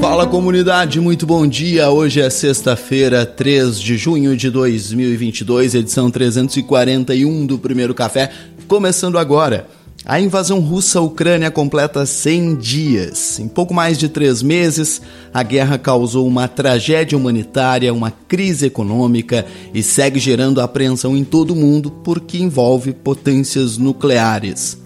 Fala comunidade, muito bom dia. Hoje é sexta-feira, 3 de junho de 2022, edição 341 do Primeiro Café, começando agora. A invasão russa à Ucrânia completa 100 dias. Em pouco mais de três meses, a guerra causou uma tragédia humanitária, uma crise econômica e segue gerando apreensão em todo o mundo porque envolve potências nucleares.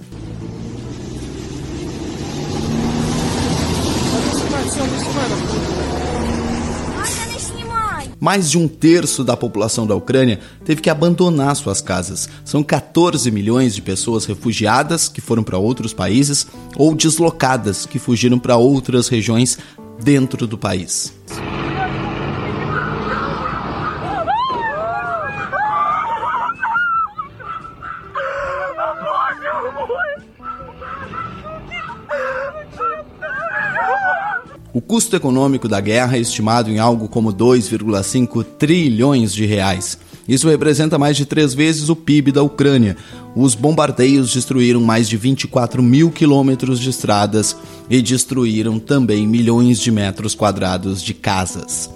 Mais de um terço da população da Ucrânia teve que abandonar suas casas. São 14 milhões de pessoas refugiadas que foram para outros países ou deslocadas que fugiram para outras regiões dentro do país. O custo econômico da guerra é estimado em algo como 2,5 trilhões de reais. Isso representa mais de três vezes o PIB da Ucrânia. Os bombardeios destruíram mais de 24 mil quilômetros de estradas e destruíram também milhões de metros quadrados de casas.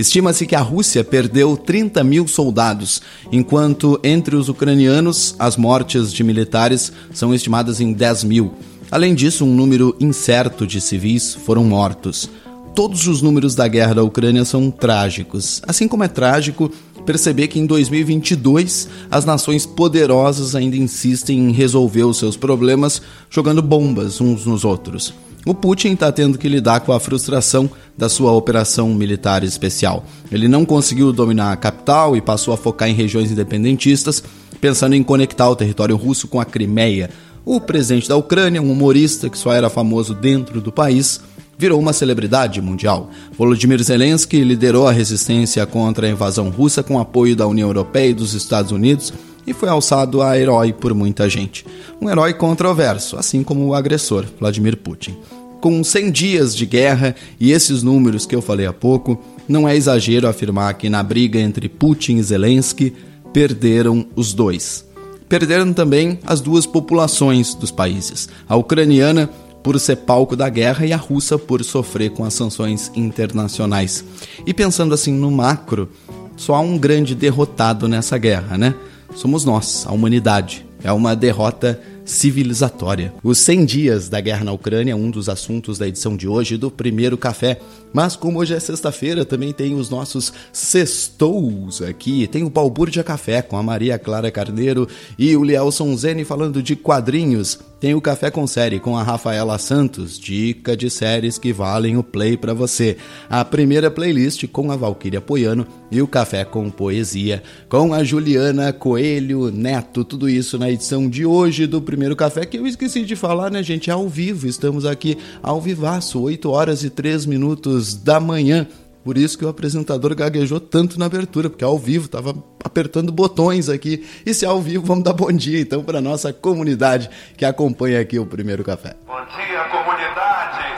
Estima-se que a Rússia perdeu 30 mil soldados, enquanto entre os ucranianos as mortes de militares são estimadas em 10 mil. Além disso, um número incerto de civis foram mortos. Todos os números da guerra da Ucrânia são trágicos, assim como é trágico perceber que em 2022 as nações poderosas ainda insistem em resolver os seus problemas jogando bombas uns nos outros. O Putin está tendo que lidar com a frustração da sua operação militar especial. Ele não conseguiu dominar a capital e passou a focar em regiões independentistas, pensando em conectar o território russo com a Crimeia. O presidente da Ucrânia, um humorista que só era famoso dentro do país, virou uma celebridade mundial. Volodymyr Zelensky liderou a resistência contra a invasão russa com apoio da União Europeia e dos Estados Unidos e foi alçado a herói por muita gente. Um herói controverso, assim como o agressor, Vladimir Putin. Com 100 dias de guerra e esses números que eu falei há pouco, não é exagero afirmar que na briga entre Putin e Zelensky perderam os dois. Perderam também as duas populações dos países, a ucraniana por ser palco da guerra e a russa por sofrer com as sanções internacionais. E pensando assim no macro, só há um grande derrotado nessa guerra, né? Somos nós, a humanidade. É uma derrota civilizatória. Os 100 dias da guerra na Ucrânia é um dos assuntos da edição de hoje do Primeiro Café. Mas como hoje é sexta-feira, também tem os nossos sextous aqui. Tem o Balbúrdia Café com a Maria Clara Carneiro e o Lielson Zene falando de quadrinhos. Tem o Café com Série com a Rafaela Santos, dica de séries que valem o play para você. A primeira playlist com a Valquíria Poiano e o Café com Poesia com a Juliana Coelho Neto. Tudo isso na edição de hoje do Primeiro Café, que eu esqueci de falar, né, gente? É ao vivo, estamos aqui ao vivaço, 8 horas e 3 minutos da manhã. Por isso que o apresentador gaguejou tanto na abertura, porque ao vivo estava apertando botões aqui. E se é ao vivo, vamos dar bom dia então para nossa comunidade que acompanha aqui o primeiro café. Bom dia, comunidade!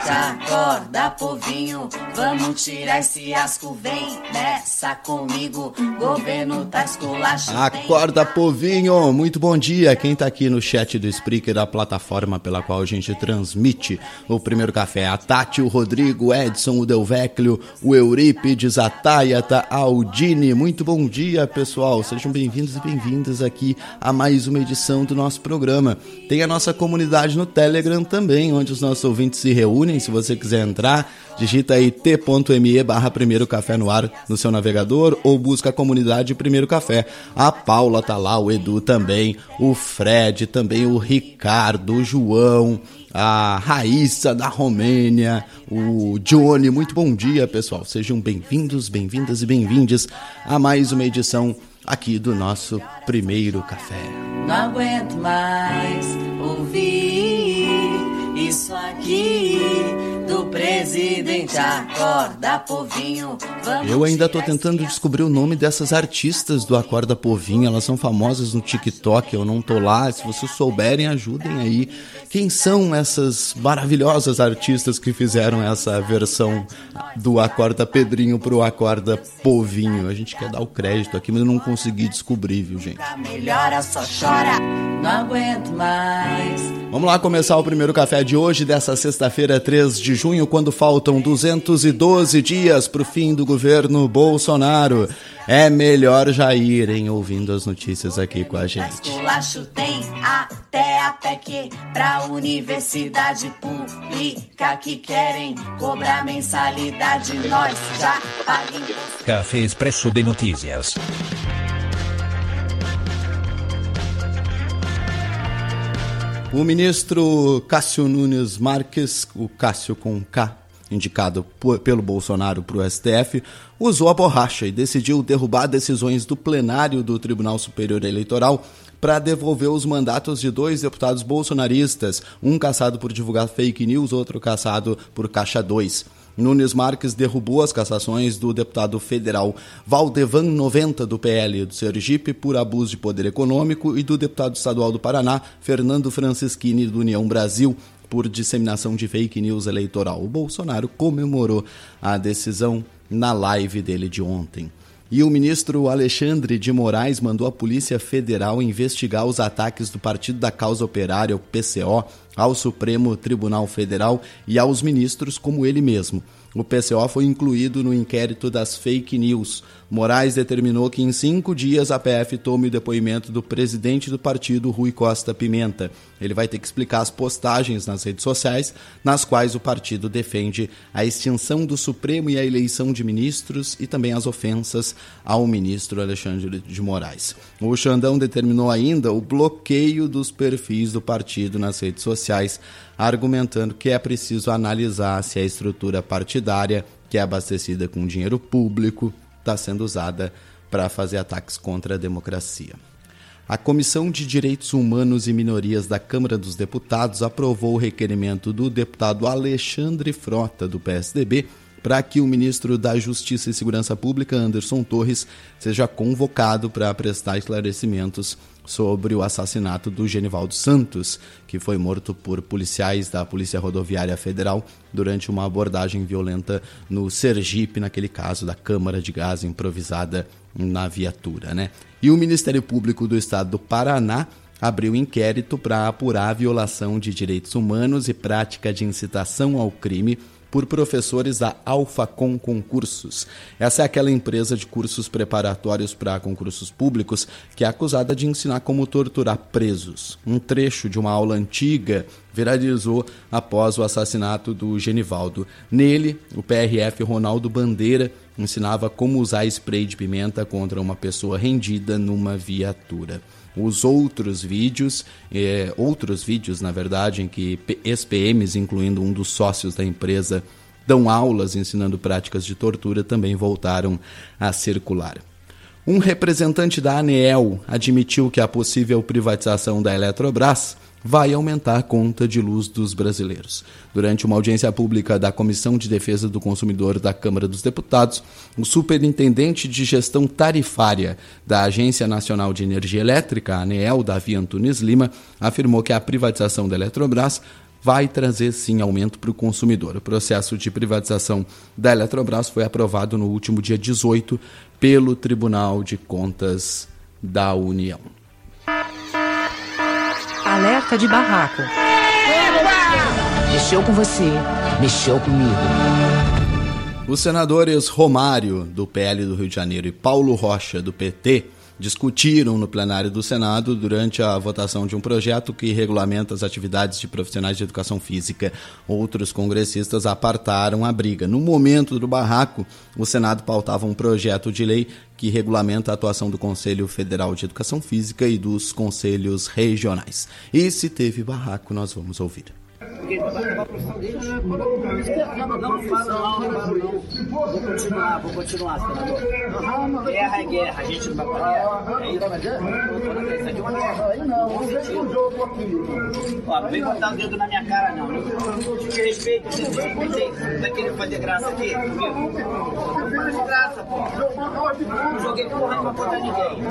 Acorda, povinho, vamos tirar esse asco, vem nessa comigo, governo tá esculachando. Acorda, povinho! Muito bom dia! Quem tá aqui no chat do Spreaker, da plataforma pela qual a gente transmite o primeiro café. A Tati, o Rodrigo, o Edson, o Delveclio, o Eurípides, a Tayata, a Aldine. Muito bom dia, pessoal! Sejam bem-vindos e bem-vindas aqui a mais uma edição do nosso programa. Tem a nossa comunidade no Telegram também, onde os nossos ouvintes se reúnem se você quiser entrar, digita aí t.me barra Primeiro Café no ar no seu navegador ou busca a comunidade Primeiro Café. A Paula tá lá, o Edu também, o Fred, também o Ricardo, o João, a Raíssa da Romênia, o Johnny. Muito bom dia, pessoal. Sejam bem-vindos, bem-vindas e bem-vindes a mais uma edição aqui do nosso primeiro café. Não aguento mais ouvir isso aqui presidente. Acorda, povinho. Vamos Eu ainda tô tentando descobrir o nome dessas artistas do Acorda Povinho. Elas são famosas no TikTok, eu não tô lá. Se vocês souberem, ajudem aí. Quem são essas maravilhosas artistas que fizeram essa versão do Acorda Pedrinho pro Acorda Povinho? A gente quer dar o crédito aqui, mas eu não consegui descobrir, viu, gente? Melhora, só chora. Não aguento mais. Vamos lá começar o primeiro café de hoje, dessa sexta-feira, 3 de junho, quando faltam 212 dias para o fim do governo Bolsonaro. É melhor já irem ouvindo as notícias aqui com a gente. Esculacho tem até a PEC pra universidade pública que querem cobrar mensalidade. Nós já paguemos. Café Expresso de Notícias. O ministro Cássio Nunes Marques, o Cássio com K, indicado pelo Bolsonaro para o STF, usou a borracha e decidiu derrubar decisões do plenário do Tribunal Superior Eleitoral para devolver os mandatos de dois deputados bolsonaristas, um caçado por divulgar fake news, outro caçado por caixa 2. Nunes Marques derrubou as cassações do deputado federal Valdevan 90 do PL do Sergipe por abuso de poder econômico e do deputado estadual do Paraná Fernando Francischini do União Brasil por disseminação de fake news eleitoral. O Bolsonaro comemorou a decisão na live dele de ontem. E o ministro Alexandre de Moraes mandou a Polícia Federal investigar os ataques do Partido da Causa Operária, o PCO, ao Supremo Tribunal Federal e aos ministros como ele mesmo. O PCO foi incluído no inquérito das fake news. Moraes determinou que em cinco dias a PF tome o depoimento do presidente do partido, Rui Costa Pimenta. Ele vai ter que explicar as postagens nas redes sociais, nas quais o partido defende a extinção do Supremo e a eleição de ministros e também as ofensas ao ministro Alexandre de Moraes. O Xandão determinou ainda o bloqueio dos perfis do partido nas redes sociais, argumentando que é preciso analisar se a estrutura partidária, que é abastecida com dinheiro público, está sendo usada para fazer ataques contra a democracia. A Comissão de Direitos Humanos e Minorias da Câmara dos Deputados aprovou o requerimento do deputado Alexandre Frota, do PSDB, para que o ministro da Justiça e Segurança Pública, Anderson Torres, seja convocado para prestar esclarecimentos sobre o assassinato do Genivaldo Santos, que foi morto por policiais da Polícia Rodoviária Federal durante uma abordagem violenta no Sergipe, naquele caso da câmara de gás improvisada na viatura, né? E o Ministério Público do Estado do Paraná abriu inquérito para apurar a violação de direitos humanos e prática de incitação ao crime por professores da Alfacom Concursos. Essa é aquela empresa de cursos preparatórios para concursos públicos que é acusada de ensinar como torturar presos. Um trecho de uma aula antiga viralizou após o assassinato do Genivaldo. Nele, o PRF Ronaldo Bandeira ensinava como usar spray de pimenta contra uma pessoa rendida numa viatura. Os outros vídeos, eh, outros vídeos, na verdade, em que ex-PMs, incluindo um dos sócios da empresa, dão aulas ensinando práticas de tortura, também voltaram a circular. Um representante da ANEEL admitiu que a possível privatização da Eletrobras vai aumentar a conta de luz dos brasileiros. Durante uma audiência pública da Comissão de Defesa do Consumidor da Câmara dos Deputados, o superintendente de gestão tarifária da Agência Nacional de Energia Elétrica, ANEEL, Davi Antunes Lima, afirmou que a privatização da Eletrobras vai trazer sim aumento para o consumidor. O processo de privatização da Eletrobras foi aprovado no último dia 18 pelo Tribunal de Contas da União. Alerta de barraco. Mexeu com você, mexeu comigo. Os senadores Romário, do PL do Rio de Janeiro, e Paulo Rocha, do PT, discutiram no plenário do Senado durante a votação de um projeto que regulamenta as atividades de profissionais de educação física. Outros congressistas apartaram a briga. No momento do barraco, o Senado pautava um projeto de lei que regulamenta a atuação do Conselho Federal de Educação Física e dos conselhos regionais. E se teve barraco, nós vamos ouvir. Porque vai levar a profissão deles. Não, não fala mal, não fala não. Vou continuar, vou continuar, senador. Guerra é guerra, a gente não vai guerra. É isso. Isso aqui é uma guerra. Aí não, Ó, não vem botar o dedo na minha cara, não. Te respeito, te respeitei. Vai querer fazer graça aqui? Não faz graça, pô. Não joguei porra pra botar ninguém.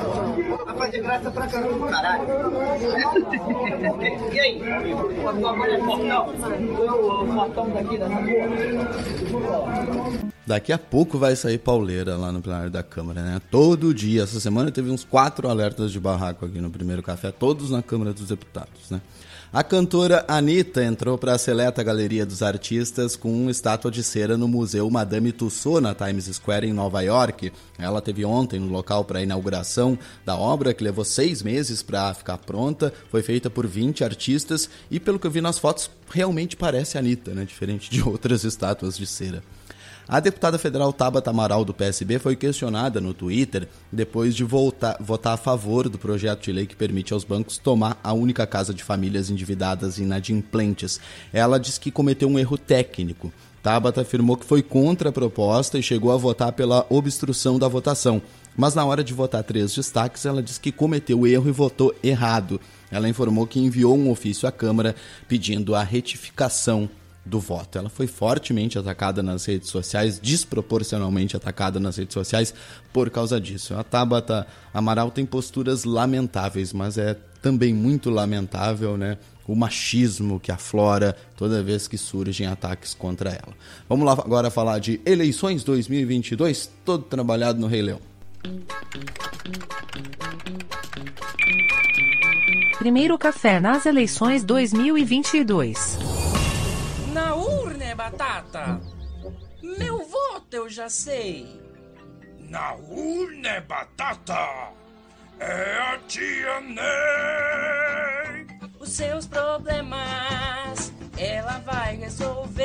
Vai fazer graça pra caramba, caralho. E aí? A tua mãe é portão? Daqui a pouco vai sair pauleira lá no plenário da Câmara, né? Todo dia. Essa semana teve uns quatro alertas de barraco aqui no primeiro café, todos na Câmara dos Deputados, né? A cantora Anitta entrou para a seleta galeria dos artistas com uma estátua de cera no Museu Madame Tussauds, na Times Square, em Nova York. Ela teve ontem no local para a inauguração da obra, que levou seis meses para ficar pronta. Foi feita por 20 artistas e, pelo que eu vi nas fotos, realmente parece Anitta, né? Diferente de outras estátuas de cera. A deputada federal Tabata Amaral do PSB foi questionada no Twitter depois de voltar, votar a favor do projeto de lei que permite aos bancos tomar a única casa de famílias endividadas inadimplentes. Ela disse que cometeu um erro técnico. Tabata afirmou que foi contra a proposta e chegou a votar pela obstrução da votação. Mas na hora de votar três destaques, ela disse que cometeu erro e votou errado. Ela informou que enviou um ofício à Câmara pedindo a retificação do voto. Ela foi fortemente atacada nas redes sociais, desproporcionalmente atacada nas redes sociais por causa disso. A Tabata Amaral tem posturas lamentáveis, mas é também muito lamentável, né? O machismo que aflora toda vez que surgem ataques contra ela. Vamos lá agora falar de eleições 2022, todo trabalhado no Rei Leão. Primeiro café nas eleições 2022. Batata. Meu voto eu já sei. Na urna é batata. É a tia Ney. Os seus problemas ela vai resolver.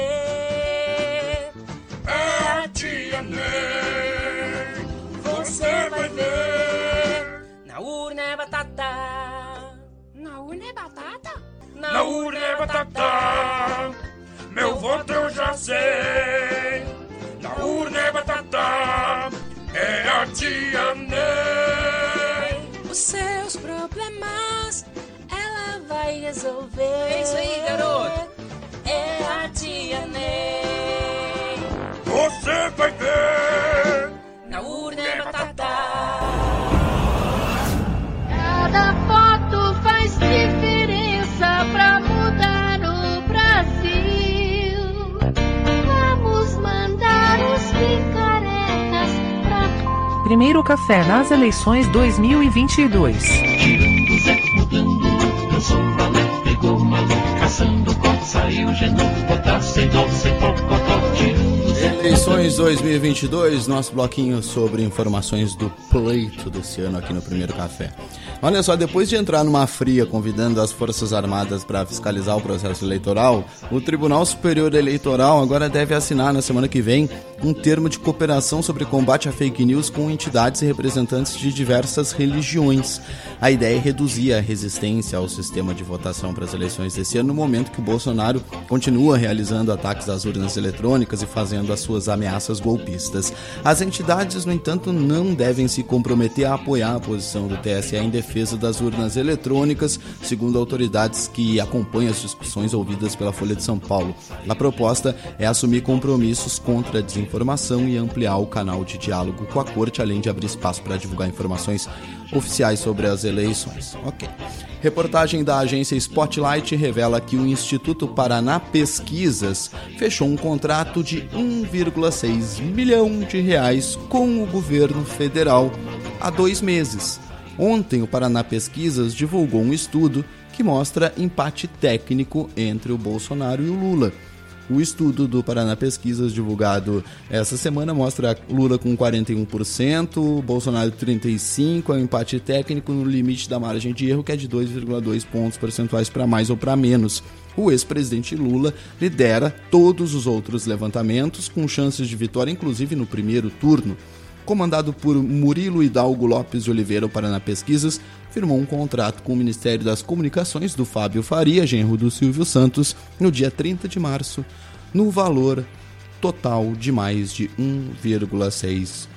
É a tia Ney. Você vai ver. Na urna é batata. Na urna é batata? Na urna é batata. Meu voto eu já sei. Na urna é batata. É a tia Ney. Os seus problemas ela vai resolver. É isso aí, garoto. É a tia Ney. Você vai ver. Na urna é batata. Primeiro café nas eleições 2022. Tirando Zé, mudando, pegou caçando saiu botar sem dó, sem tirando. Eleições 2022, nosso bloquinho sobre informações do pleito desse ano aqui no Primeiro Café. Olha só, depois de entrar numa fria convidando as Forças Armadas para fiscalizar o processo eleitoral, o Tribunal Superior Eleitoral agora deve assinar na semana que vem um termo de cooperação sobre combate a fake news com entidades e representantes de diversas religiões. A ideia é reduzir a resistência ao sistema de votação para as eleições desse ano, no momento que o Bolsonaro continua realizando ataques às urnas eletrônicas e fazendo as suas ameaças golpistas. As entidades, no entanto, não devem se comprometer a apoiar a posição do TSE em defesa das urnas eletrônicas, segundo autoridades que acompanham as discussões ouvidas pela Folha de São Paulo. A proposta é assumir compromissos contra a desinformação e ampliar o canal de diálogo com a corte, além de abrir espaço para divulgar informações oficiais sobre as eleições. Ok. Reportagem da agência Spotlight revela que o Instituto Paraná Pesquisas fechou um contrato de 1,6 milhão de reais com o governo federal há dois meses. Ontem, o Paraná Pesquisas divulgou um estudo que mostra empate técnico entre o Bolsonaro e o Lula. O estudo do Paraná Pesquisas, divulgado essa semana, mostra Lula com 41%, Bolsonaro 35%, é um empate técnico no limite da margem de erro, que é de 2,2 pontos percentuais para mais ou para menos. O ex-presidente Lula lidera todos os outros levantamentos, com chances de vitória, inclusive no primeiro turno comandado por Murilo Hidalgo Lopes de Oliveira, Paraná Pesquisas, firmou um contrato com o Ministério das Comunicações do Fábio Faria, genro do Silvio Santos, no dia 30 de março, no valor total de mais de 1,6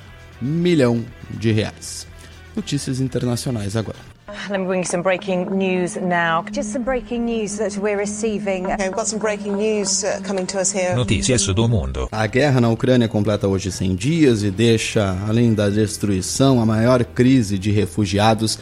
milhão de reais. Notícias internacionais agora. Let me bring you some breaking news now. Just some breaking news that we're receiving. Okay, we've got some breaking news uh, coming to us here. Notícias do mundo. A guerra na Ucrânia completa hoje 100 dias e deixa, além da destruição, a maior crise de refugiados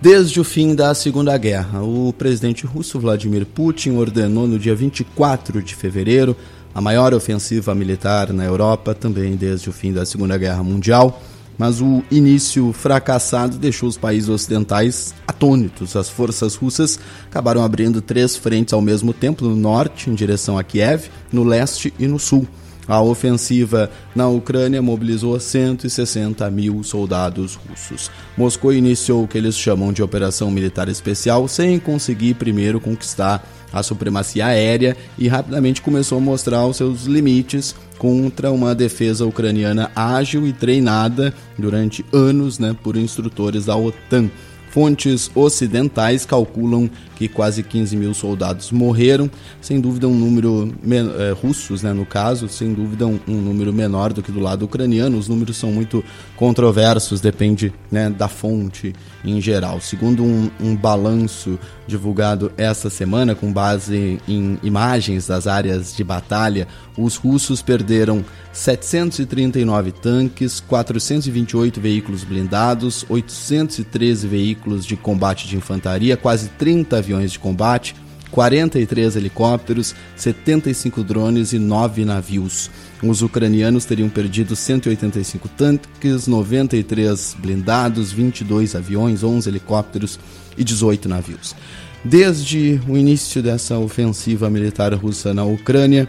desde o fim da Segunda Guerra. O presidente russo Vladimir Putin ordenou no dia 24 de fevereiro a maior ofensiva militar na Europa, também desde o fim da Segunda Guerra Mundial mas o início fracassado deixou os países ocidentais atônitos. As forças russas acabaram abrindo três frentes ao mesmo tempo, no norte, em direção a Kiev, no leste e no sul. A ofensiva na Ucrânia mobilizou 160 mil soldados russos. Moscou iniciou o que eles chamam de Operação Militar Especial sem conseguir primeiro conquistar a supremacia aérea e rapidamente começou a mostrar os seus limites contra uma defesa ucraniana ágil e treinada durante anos né, por instrutores da OTAN. Fontes ocidentais calculam quase 15 mil soldados morreram, sem dúvida um número é, russos, né, no caso, sem dúvida um, um, número menor do que do lado ucraniano. Os números são muito controversos, depende né, da fonte em geral. Segundo um, um balanço divulgado essa semana, com base em imagens das áreas de batalha, os russos perderam 739 tanques, 428 veículos blindados, 813 veículos de combate de infantaria, quase 30 aviões de combate, 43 helicópteros, 75 drones e 9 navios. Os ucranianos teriam perdido 185 tanques, 93 blindados, 22 aviões, 11 helicópteros e 18 navios. Desde o início dessa ofensiva militar russa na Ucrânia,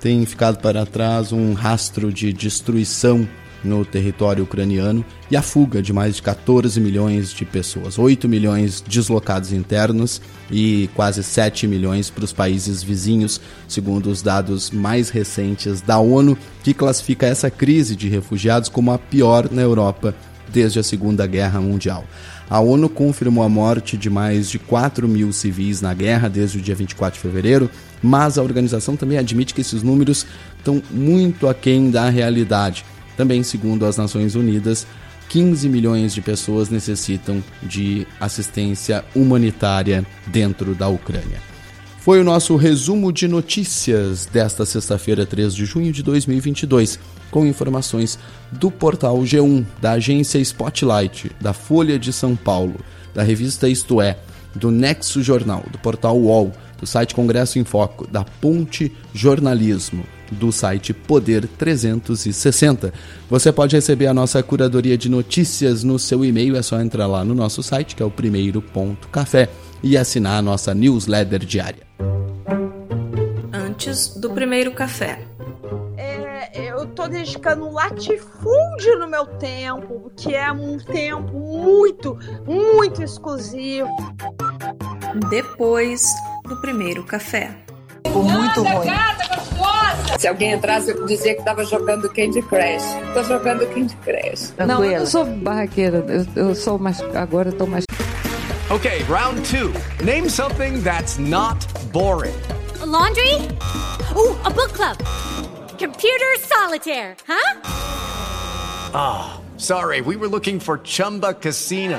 tem ficado para trás um rastro de destruição no território ucraniano e a fuga de mais de 14 milhões de pessoas, 8 milhões deslocados internos e quase 7 milhões para os países vizinhos, segundo os dados mais recentes da ONU, que classifica essa crise de refugiados como a pior na Europa desde a Segunda Guerra Mundial. A ONU confirmou a morte de mais de 4 mil civis na guerra desde o dia 24 de fevereiro, mas a organização também admite que esses números estão muito aquém da realidade. Também, segundo as Nações Unidas, 15 milhões de pessoas necessitam de assistência humanitária dentro da Ucrânia. Foi o nosso resumo de notícias desta sexta-feira, 3 de junho de 2022, com informações do portal G1, da agência Spotlight, da Folha de São Paulo, da revista Isto É, do Nexo Jornal, do portal UOL, do site Congresso em Foco, da Ponte Jornalismo, do site Poder 360. Você pode receber a nossa curadoria de notícias no seu e-mail, é só entrar lá no nosso site, que é o primeiro ponto café, e assinar a nossa newsletter diária. Antes do primeiro café. É, eu tô dedicando um latifúndio no meu tempo, que é um tempo muito, muito exclusivo. Depois do primeiro café. Ficou muito ruim. Se alguém entrasse, eu dizia que tava jogando Candy Crush. Tô jogando Candy Crush. Não, eu não sou barraqueira. Eu, eu sou mais. Agora eu tô mais. Okay, round two. Name something that's not boring. A laundry? Ooh, a book club. Computer solitaire, huh? Ah, oh, sorry. We were looking for Chumba Casino.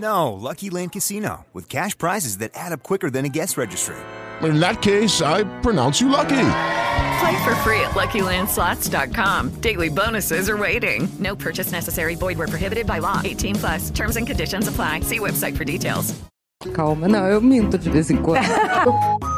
No, Lucky Land Casino, with cash prizes that add up quicker than a guest registry. In that case, I pronounce you lucky. Play for free at LuckyLandSlots.com. Daily bonuses are waiting. No purchase necessary. Void where prohibited by law. 18 plus. Terms and conditions apply. See website for details. Calma, não, eu minto de vez em quando.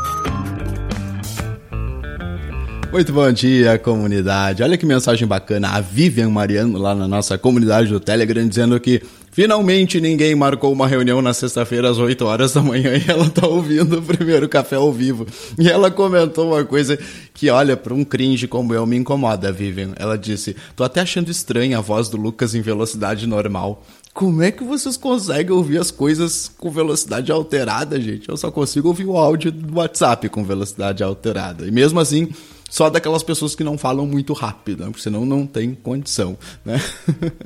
Muito bom dia, comunidade. Olha que mensagem bacana. A Vivian Mariano, lá na nossa comunidade do Telegram, dizendo que finalmente ninguém marcou uma reunião na sexta-feira às 8 horas da manhã e ela tá ouvindo o primeiro café ao vivo. E ela comentou uma coisa que, olha, para um cringe como eu me incomoda, Vivian. Ela disse: tô até achando estranha a voz do Lucas em velocidade normal. Como é que vocês conseguem ouvir as coisas com velocidade alterada, gente? Eu só consigo ouvir o áudio do WhatsApp com velocidade alterada. E mesmo assim, só daquelas pessoas que não falam muito rápido, né? porque senão não tem condição, né?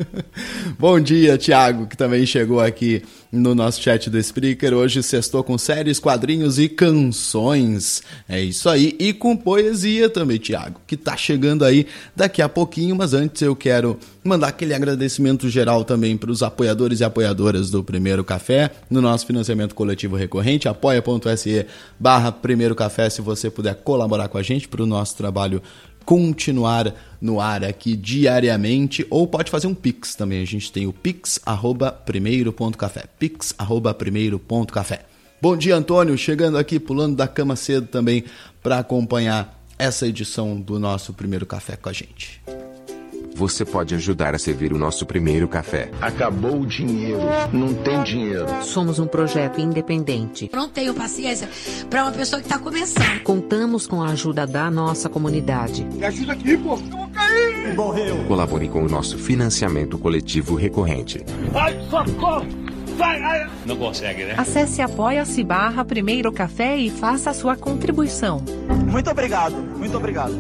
Bom dia, Thiago, que também chegou aqui no nosso chat do Spreaker. Hoje sextou com séries, quadrinhos e canções. É isso aí. E com poesia também, Thiago, que tá chegando aí daqui a pouquinho. Mas antes eu quero mandar aquele agradecimento geral também para os apoiadores e apoiadoras do Primeiro Café no nosso financiamento coletivo recorrente, apoia.se barra Primeiro Café, se você puder colaborar com a gente para o nosso trabalho continuar no ar aqui diariamente, ou pode fazer um Pix também. A gente tem o pix arroba pix arroba primeiro.café. Bom dia, Antônio, chegando aqui, pulando da cama cedo também para acompanhar essa edição do nosso Primeiro Café com a gente. Você pode ajudar a servir o nosso primeiro café. Acabou o dinheiro, não tem dinheiro. Somos um projeto independente. Não tenho paciência para uma pessoa que está começando. Contamos com a ajuda da nossa comunidade. Me ajuda aqui, pô, eu vou cair. Morreu. Colabore com o nosso financiamento coletivo recorrente. Ai, socorro! Vai, ai. Não consegue, né? Acesse apoia-se barra Primeiro Café e faça a sua contribuição. Muito obrigado, muito obrigado.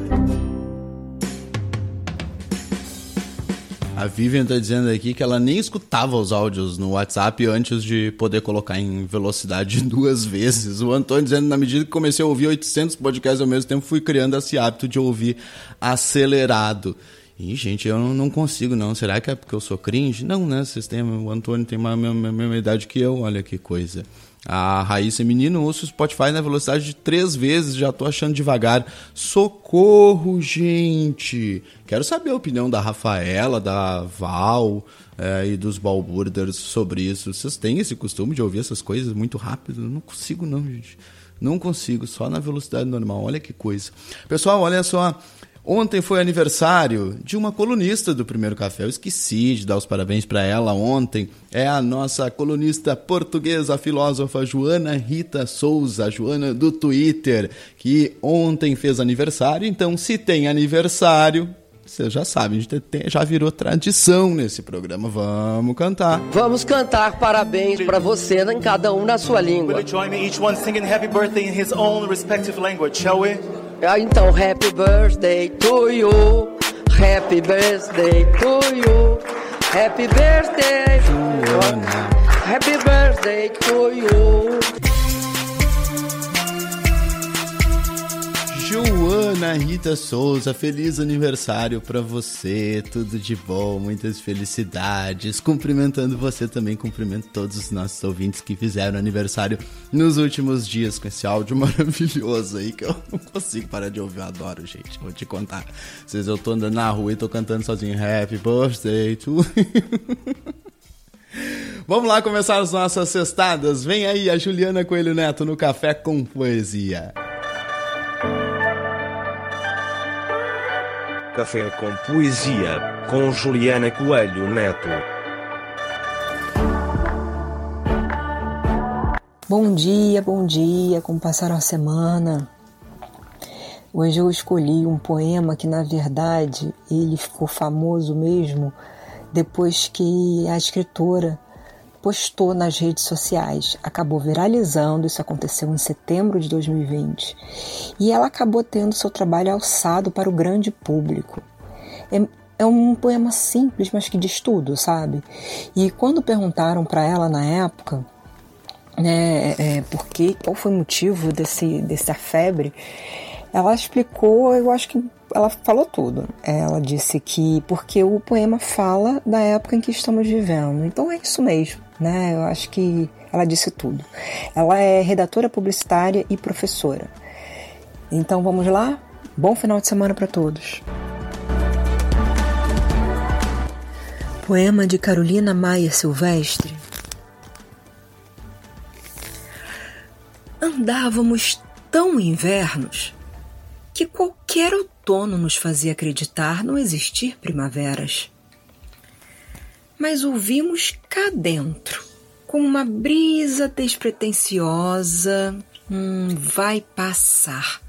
A Vivian tá dizendo aqui que ela nem escutava os áudios no WhatsApp antes de poder colocar em velocidade duas vezes. O Antônio dizendo, na medida que comecei a ouvir 800 podcasts ao mesmo tempo, fui criando esse hábito de ouvir acelerado. E, gente, eu não consigo, não. Será que é porque eu sou cringe? Não, né? Vocês têm, o Antônio tem a mesma idade que eu, olha que coisa. A Raíssa Menino ouço o Spotify na velocidade de três vezes, já tô achando devagar. Socorro, gente! Quero saber a opinião da Rafaela, da Val é, e dos Balburders sobre isso. Vocês têm esse costume de ouvir essas coisas muito rápido? Eu não consigo, não, gente. Não consigo, só na velocidade normal. Olha que coisa. Pessoal, olha só. Ontem foi aniversário de uma colunista do Primeiro Café. Eu esqueci de dar os parabéns para ela ontem. É a nossa colunista portuguesa, filósofa Joana Rita Souza, Joana do Twitter, que ontem fez aniversário. Então, se tem aniversário, você já sabe, a gente tem, já virou tradição nesse programa. Vamos cantar. Vamos cantar parabéns para você, em cada um na sua língua. Will you join me, each one singing happy birthday in his own respective language, shall we? Ah, então, happy birthday to you. Happy birthday to you. Happy birthday. Joana. Happy birthday to you. Joana Rita Souza, feliz aniversário para você, tudo de bom, muitas felicidades. Cumprimentando você também, cumprimento todos os nossos ouvintes que fizeram aniversário nos últimos dias com esse áudio maravilhoso aí que eu não consigo parar de ouvir, eu adoro, gente. Vou te contar. Vocês eu tô andando na rua e tô cantando sozinho Happy Birthday to Vamos lá começar as nossas cestadas. Vem aí a Juliana Coelho Neto no Café com Poesia. Café com Poesia, com Juliana Coelho Neto. Bom dia, bom dia, como passaram a semana? Hoje eu escolhi um poema que, na verdade, ele ficou famoso mesmo depois que a escritora postou nas redes sociais. Acabou viralizando, isso aconteceu em setembro de 2020. E ela acabou tendo seu trabalho alçado para o grande público. É, é um poema simples, mas que diz tudo, sabe? E quando perguntaram para ela na época, né, é, por que, qual foi o motivo desse, dessa febre, ela explicou, eu acho que ela falou tudo. Ela disse que porque o poema fala da época em que estamos vivendo. Então é isso mesmo né? Eu acho que ela disse tudo. Ela é redatora publicitária e professora. Então vamos lá? Bom final de semana para todos. Poema de Carolina Maia Silvestre. Andávamos tão invernos que qualquer outono nos fazia acreditar não existir primaveras. Mas ouvimos cá dentro, com uma brisa despretensiosa, hum, vai passar,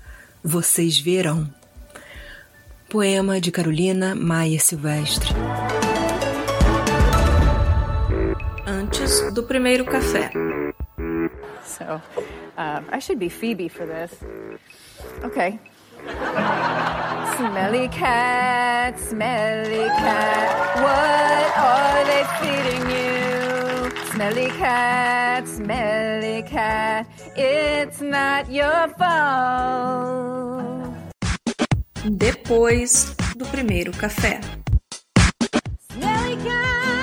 vocês verão. Poema de Carolina Maia Silvestre. Antes do primeiro café. So, uh, I should be Phoebe for this. Okay. Smelly cat, smelly cat, what are they feeding you? Smelly cat, smelly cat, it's not your fault. Depois do primeiro café. Smelly cat,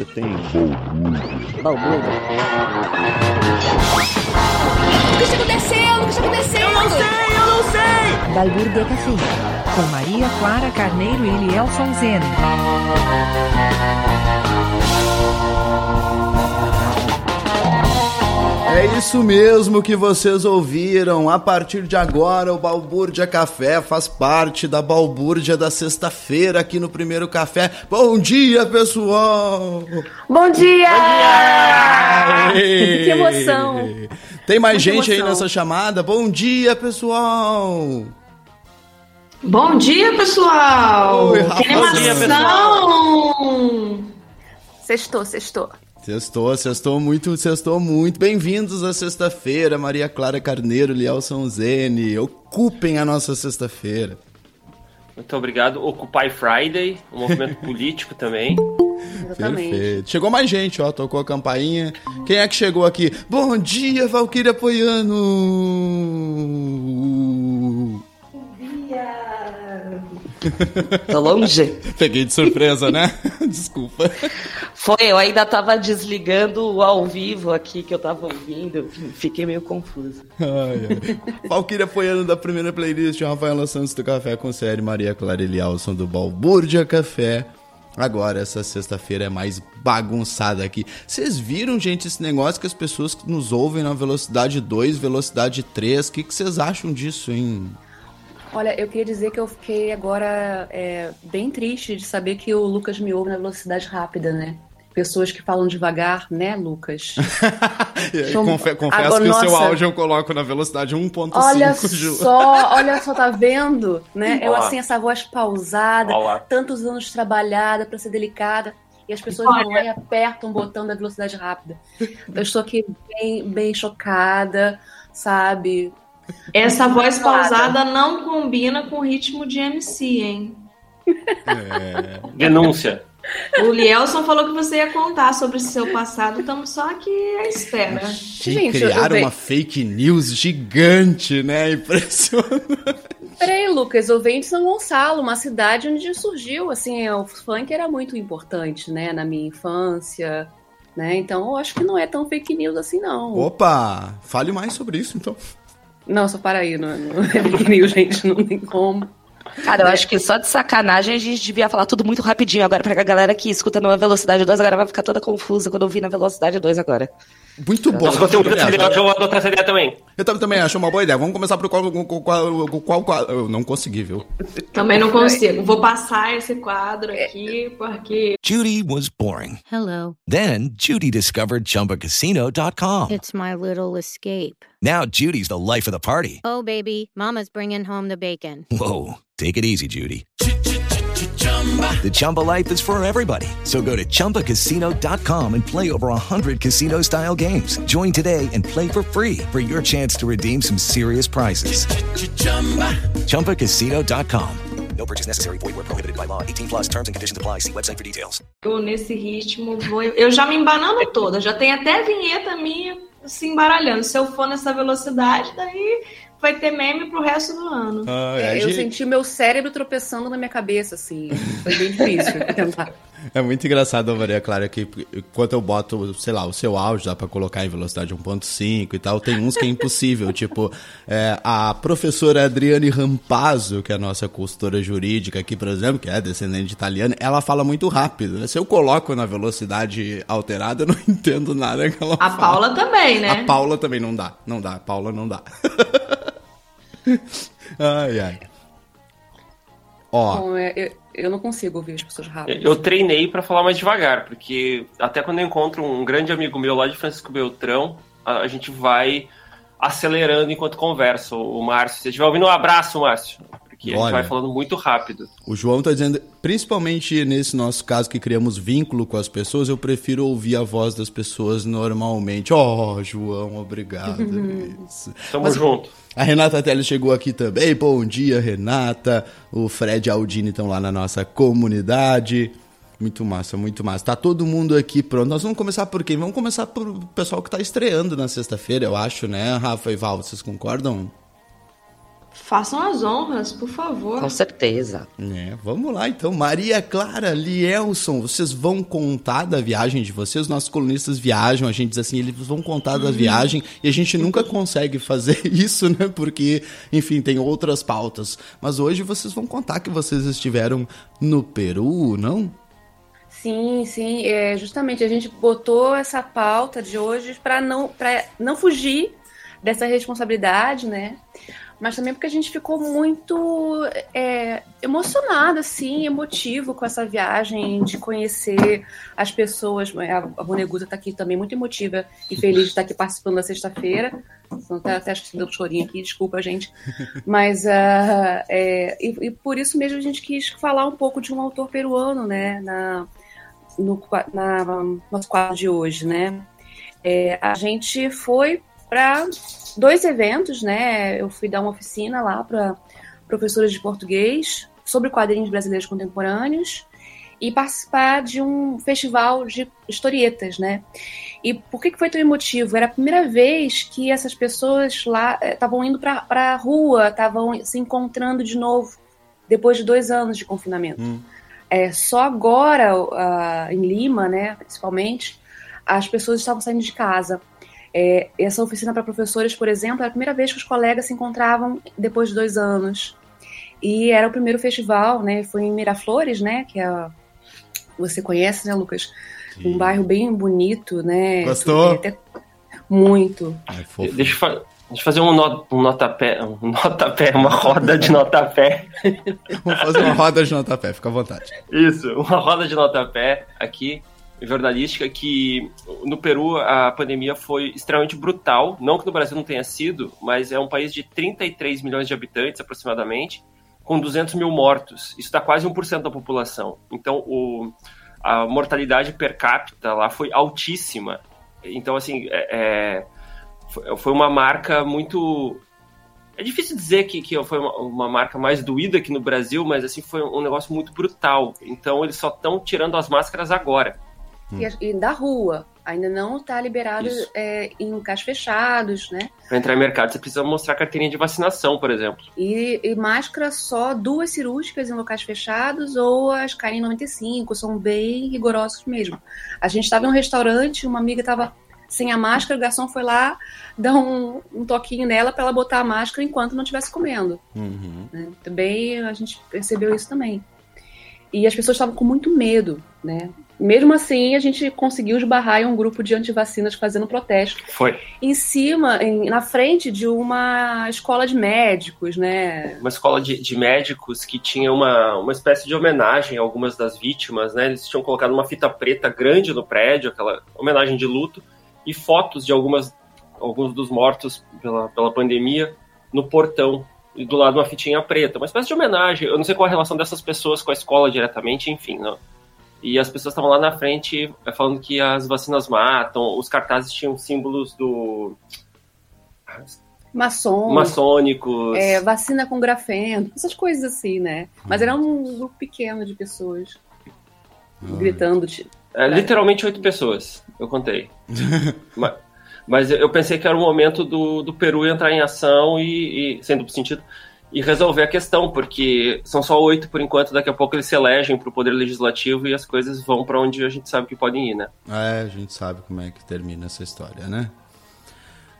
Você tem balbúrdia. Balbúrdia. O que está acontecendo? O que está acontecendo? Eu não sei, eu não sei! Balbúrdia Café, com Maria Clara Carneiro e Elielson Zeno. É isso mesmo que vocês ouviram. A partir de agora, o Balbúrdia Café faz parte da Balbúrdia da sexta-feira aqui no Primeiro Café. Bom dia, pessoal! Bom dia! Aê! Que emoção! Tem mais gente aí emoção. nessa chamada? Bom dia, pessoal! Bom dia, pessoal! Oi, que! Bom dia, Sextou, sextou. Sextou, sextou muito, sextou muito. Bem-vindos à sexta-feira, Maria Clara Carneiro, Lielson Zene. Ocupem a nossa sexta-feira. Muito obrigado. Occupy Friday, um movimento político também. Perfeito. Chegou mais gente, ó, tocou a campainha. Quem é que chegou aqui? Bom dia, Valquíria Poiano! Tô longe? Peguei de surpresa, né? Desculpa. Foi, eu ainda tava desligando o ao vivo aqui que eu tava ouvindo. Fiquei meio confuso. Ai, ai. Poiano da primeira playlist, Rafaela Santos do Café com Série, Maria Clara Elialson do Balbúrdia Café. Agora, essa sexta-feira é mais bagunçada aqui. Vocês viram, gente, esse negócio que as pessoas nos ouvem na velocidade 2, velocidade 3, o que que vocês acham disso, hein? Olha, eu queria dizer que eu fiquei agora é, bem triste de saber que o Lucas me ouve na velocidade rápida, né? Pessoas que falam devagar, né, Lucas? Então, Confe- confesso agora, que o seu nossa. áudio eu coloco na velocidade 1.5, Olha Ju. só, olha só, tá vendo? Né? Eu Olá. assim, essa voz pausada, Olá. tantos anos trabalhada pra ser delicada, e as pessoas vão lá e apertam o botão da velocidade rápida. Eu estou aqui bem, bem chocada, sabe? Essa voz pausada não combina com o ritmo de MC, hein? Denúncia. O Lielson falou que você ia contar sobre esse seu passado, estamos só aqui à espera. E criaram uma fake news gigante, né? Impressionante. Peraí, Lucas, eu venho de São Gonçalo, uma cidade onde surgiu, assim, o funk era muito importante, né, na minha infância, né? Então eu acho que não é tão fake news assim, não. Opa, fale mais sobre isso, então. Não, só para aí, não, não é news, gente, não tem como. Cara, eu acho que só de sacanagem a gente devia falar tudo muito rapidinho agora pra galera que escuta na velocidade 2 agora vai ficar toda confusa quando eu vi na velocidade 2 agora. Muito bom. Se você usa essa ideia, eu vou adotar essa ideia também. Eu tam- também acho uma boa ideia. Vamos começar por qual, qual, qual, qual, qual- Eu não consegui, viu? Também não consigo. Vou passar esse quadro aqui, porque Judy was boring. Hello. Then Judy discovered ChumbaCasino.com. It's my little escape. Now Judy's the life of the party. Oh, baby, Mama's bringing home the bacon. Whoa, take it easy, Judy. The Chumba life is for everybody. So go to ChumbaCasino.com and play over 100 casino style games. Join today and play for free for your chance to redeem some serious prizes. ChumbaCasino.com. No purchase necessary. Void where prohibited by law. 18 plus terms and conditions apply. See website for details. eu nesse ritmo vou. Eu já me embanando toda, já tem até vinheta minha se embaralhando. Se eu for nessa velocidade, daí vai ter meme pro resto do ano. Ah, É, a eu gente- senti o meu cérebro tropeçando na minha cabeça, assim. Foi bem difícil tentar. É muito engraçado, Maria Clara, que enquanto eu boto, sei lá, o seu áudio, dá pra colocar em velocidade 1.5 e tal, tem uns que é impossível, tipo, é, a professora Adriane Rampazzo, que é a nossa consultora jurídica aqui, por exemplo, que é descendente de italiano, ela fala muito rápido, né? Se eu coloco na velocidade alterada, eu não entendo nada que ela A fala. Paula também, né? A Paula também não dá, não dá, a Paula não dá. ai, ai. Ó, Bom, é, eu, eu não consigo ouvir as pessoas rápido. Eu treinei pra falar mais devagar, porque até quando eu encontro um grande amigo meu lá de Francisco Beltrão, a, a gente vai acelerando enquanto conversa. O, o Márcio, se você estiver ouvindo, um abraço, Márcio. Porque a gente Olha. vai falando muito rápido. O João tá dizendo, principalmente nesse nosso caso que criamos vínculo com as pessoas, eu prefiro ouvir a voz das pessoas normalmente. Oh, João, obrigado. Isso. Tamo Mas junto. A Renata Teles chegou aqui também. Bom dia, Renata. O Fred e a Aldine estão lá na nossa comunidade. Muito massa, muito massa. Tá todo mundo aqui pronto. Nós vamos começar por quem? Vamos começar por pessoal que tá estreando na sexta-feira, eu acho, né, Rafa e Val? Vocês concordam? Façam as honras, por favor. Com certeza. É, vamos lá então. Maria Clara, Lielson, vocês vão contar da viagem de vocês? Nossos colunistas viajam, a gente diz assim, eles vão contar da viagem e a gente nunca consegue fazer isso, né? Porque, enfim, tem outras pautas. Mas hoje vocês vão contar que vocês estiveram no Peru, não? Sim, sim. É, justamente a gente botou essa pauta de hoje para não, pra não fugir dessa responsabilidade, né? Mas também porque a gente ficou muito é, emocionado, assim, emotivo com essa viagem, de conhecer as pessoas. A a Bonegusa está aqui também muito emotiva e feliz de estar aqui participando da sexta-feira. Então, até, até acho que deu um chorinho aqui, desculpa, gente. Mas, ah, é, e, e por isso mesmo a gente quis falar um pouco de um autor peruano, né? Na, no na, no nosso quadro de hoje, né? É, a gente foi para dois eventos, né? Eu fui dar uma oficina lá para professores de português sobre quadrinhos brasileiros contemporâneos e participar de um festival de historietas, né? E por que, que foi tão emotivo? Era a primeira vez que essas pessoas lá eh, estavam indo para a rua, estavam se encontrando de novo depois de dois anos de confinamento. É, só agora, ah, em Lima, né, principalmente, as pessoas estavam saindo de casa. É, essa oficina para professores, por exemplo, era a primeira vez que os colegas se encontravam depois de dois anos. E era o primeiro festival, né? Foi em Miraflores, né? Que é a- você conhece, né, Lucas? Um bairro bem bonito, né? Gostou? Até- Muito. Deixa eu, fa- deixa eu fazer um, no, um notapé, um notapé, uma roda de notapé. Vamos fazer uma roda de notapé, fica à vontade. Isso, uma roda de notapé aqui, jornalística, que no Peru a pandemia foi extremamente brutal. Não que no Brasil não tenha sido, mas é um país de 33 milhões de habitantes aproximadamente, com 200 mil mortos. Isso dá quase 1% da população. Então o, a mortalidade per capita lá foi altíssima. Então, assim, é, é, foi- uma marca muito. É difícil dizer que, que foi uma, uma marca mais doída aqui no Brasil, mas assim foi um negócio muito brutal. Então eles só estão tirando as máscaras agora. E, as- e da rua. Ainda não está liberado é, em locais fechados, né? Para entrar em mercado, você precisa mostrar carteirinha de vacinação, por exemplo. E, e máscara só duas cirúrgicas em locais fechados ou as KN95, são bem rigorosos mesmo. A gente estava em um restaurante, uma amiga estava sem a máscara, o garçom foi lá dar um, um toquinho nela para ela botar a máscara enquanto não estivesse comendo. né? Também a gente percebeu isso também. E as pessoas estavam com muito medo, né? Mesmo assim, a gente conseguiu esbarrar em um grupo de antivacinas fazendo protesto Foi. em cima, em- na frente de uma escola de médicos, né? Uma escola de, de médicos que tinha uma, uma espécie de homenagem a algumas das vítimas, né? Eles tinham colocado uma fita preta grande no prédio, aquela homenagem de luto, e fotos de algumas, alguns dos mortos pela, pela pandemia no portão. E do lado uma fitinha preta, uma espécie de homenagem. Eu não sei qual a relação dessas pessoas com a escola diretamente, enfim, não. E as pessoas estavam lá na frente eh, falando que as vacinas matam, os cartazes tinham símbolos do Maçom, maçônicos. é, vacina com grafeno, essas coisas assim, né? Mas era um grupo pequeno de pessoas gritando. tipo, É, literalmente oito pessoas, eu contei. mas, Mas eu pensei que era o momento do, do Peru entrar em ação e, e sem duplo sentido, e resolver a questão, porque são só oito por enquanto, daqui a pouco eles se elegem para o poder legislativo e as coisas vão para onde a gente sabe que podem ir, né? É, a gente sabe como é que termina essa história, né?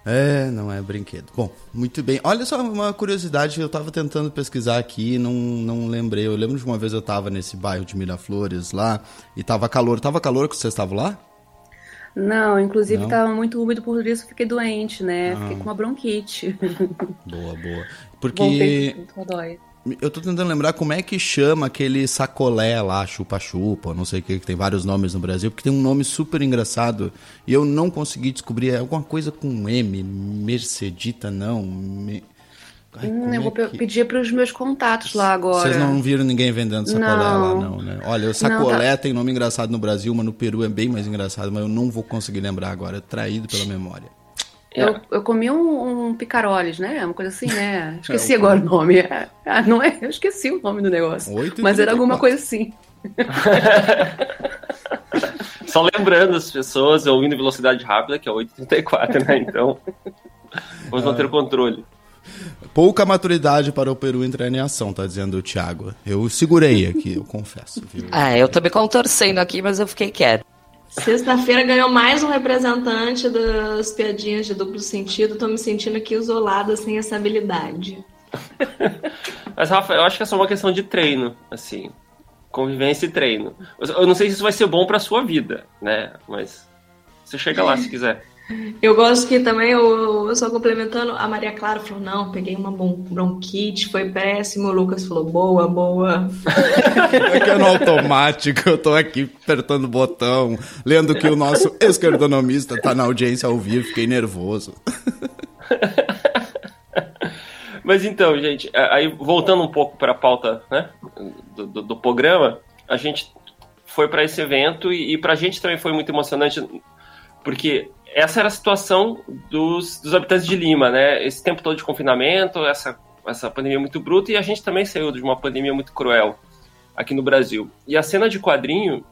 É, não é brinquedo. Bom, muito bem. Olha só uma curiosidade, eu estava tentando pesquisar aqui, não não lembrei. Eu lembro de uma vez eu estava nesse bairro de Miraflores lá e tava calor. Tava calor que vocês estavam lá? Não, inclusive Não? estava muito úmido, por isso fiquei doente, né? Ah. Fiquei com uma bronquite. Boa, boa. Porque eu tô tentando lembrar como é que chama aquele sacolé lá, chupa-chupa, não sei o que, que tem vários nomes no Brasil, porque tem um nome super engraçado e eu não consegui descobrir. É alguma coisa com M, Mercedita, não. Me... Ai, Hum, eu é vou pe- que- pedir para os meus contatos lá agora. Vocês não viram ninguém vendendo sacolé lá, Não. não, né? Olha, o sacolé Não, tá. tem nome engraçado no Brasil, mas no Peru é bem mais engraçado, mas eu não vou conseguir lembrar agora, traído pela memória. Eu, eu comi um, um picaroles, né? Uma coisa assim, né? Esqueci É, agora o nome. Ah, não é? Eu esqueci o nome do negócio. Oito e Mas era 34. alguma coisa assim. Só lembrando as pessoas, ouvindo velocidade rápida, que é 8,34, né? Então, vamos manter o controle. Pouca maturidade para o Peru entrar em ação, tá dizendo o Thiago. Eu segurei aqui, eu confesso, viu? Ah, eu tô me contorcendo aqui, mas eu fiquei quieto. Sexta-feira ganhou mais um representante das piadinhas de duplo sentido. Tô me sentindo aqui isolada sem essa habilidade. Mas, Rafa, eu acho que é só uma questão de treino, assim. Convivência e treino. Eu não sei se isso vai ser bom pra sua vida, né? Mas você chega lá se quiser. Eu gosto que também, eu, eu só complementando, a Maria Clara falou: não, peguei uma bron- bronquite, foi péssimo. O Lucas falou: boa, boa. É que é no automático, eu tô aqui apertando o botão, lendo que o nosso esquerdonomista tá na audiência ao vivo, fiquei nervoso. Mas então, gente, aí voltando um pouco para a pauta né, do, do- do programa, a gente foi para esse evento e, e para a gente também foi muito emocionante, porque essa era a situação dos, dos habitantes de Lima, né? Esse tempo todo de confinamento, essa, essa pandemia muito bruta, e a gente também saiu de uma pandemia muito cruel aqui no Brasil. E a cena de quadrinho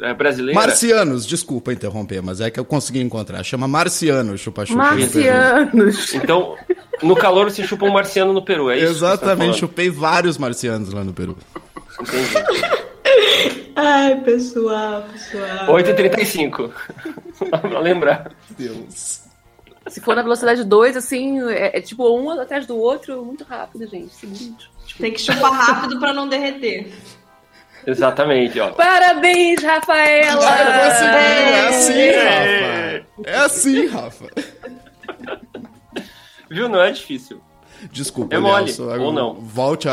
eh, brasileira. Marcianos, desculpa interromper, mas é que eu consegui encontrar. Chama Marciano, chupa-chupa. Marcianos! Então, no calor você chupa um marciano no Peru, é isso? que você tá Exatamente, falando? chupei vários marcianos lá no Peru. Ai, pessoal, pessoal. 8h35. pra lembrar. Deus. Se for na velocidade 2, assim, é, é tipo um atrás do outro, muito rápido, gente. Segundo. Tem que chupar rápido pra não derreter. Exatamente, ó. Parabéns, Rafaela! É assim, Rafa. É assim, Rafa. Viu? Não é difícil. Desculpa, É mole, Lielso. ou não. Volte à,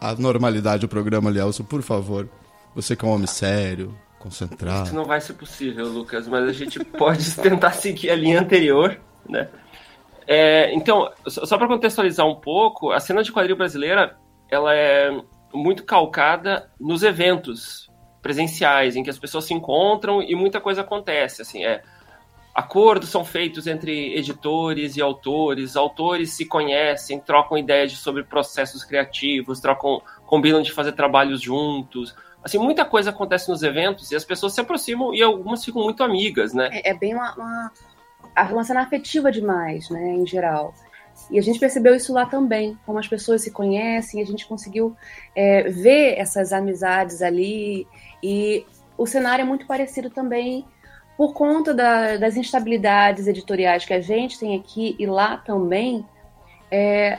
à- à normalidade do programa, Lielso, por favor. Você que é um homem sério, concentrado. Isso não vai ser possível, Lucas, mas a gente pode tentar seguir a linha anterior, né? É, então, só para contextualizar um pouco, a cena de quadril brasileira, ela é muito calcada nos eventos presenciais, em que as pessoas se encontram e muita coisa acontece, assim, é acordos são feitos entre editores e autores, autores se conhecem, trocam ideias sobre processos criativos, trocam, combinam de fazer trabalhos juntos. Assim, muita coisa acontece nos eventos e as pessoas se aproximam e algumas ficam muito amigas, né? É, é bem uma, uma, uma cena afetiva demais, né, em geral. E a gente percebeu isso lá também, como as pessoas se conhecem, a gente conseguiu é, ver essas amizades ali. E o cenário é muito parecido também por conta da- das instabilidades editoriais que a gente tem aqui e lá também. é,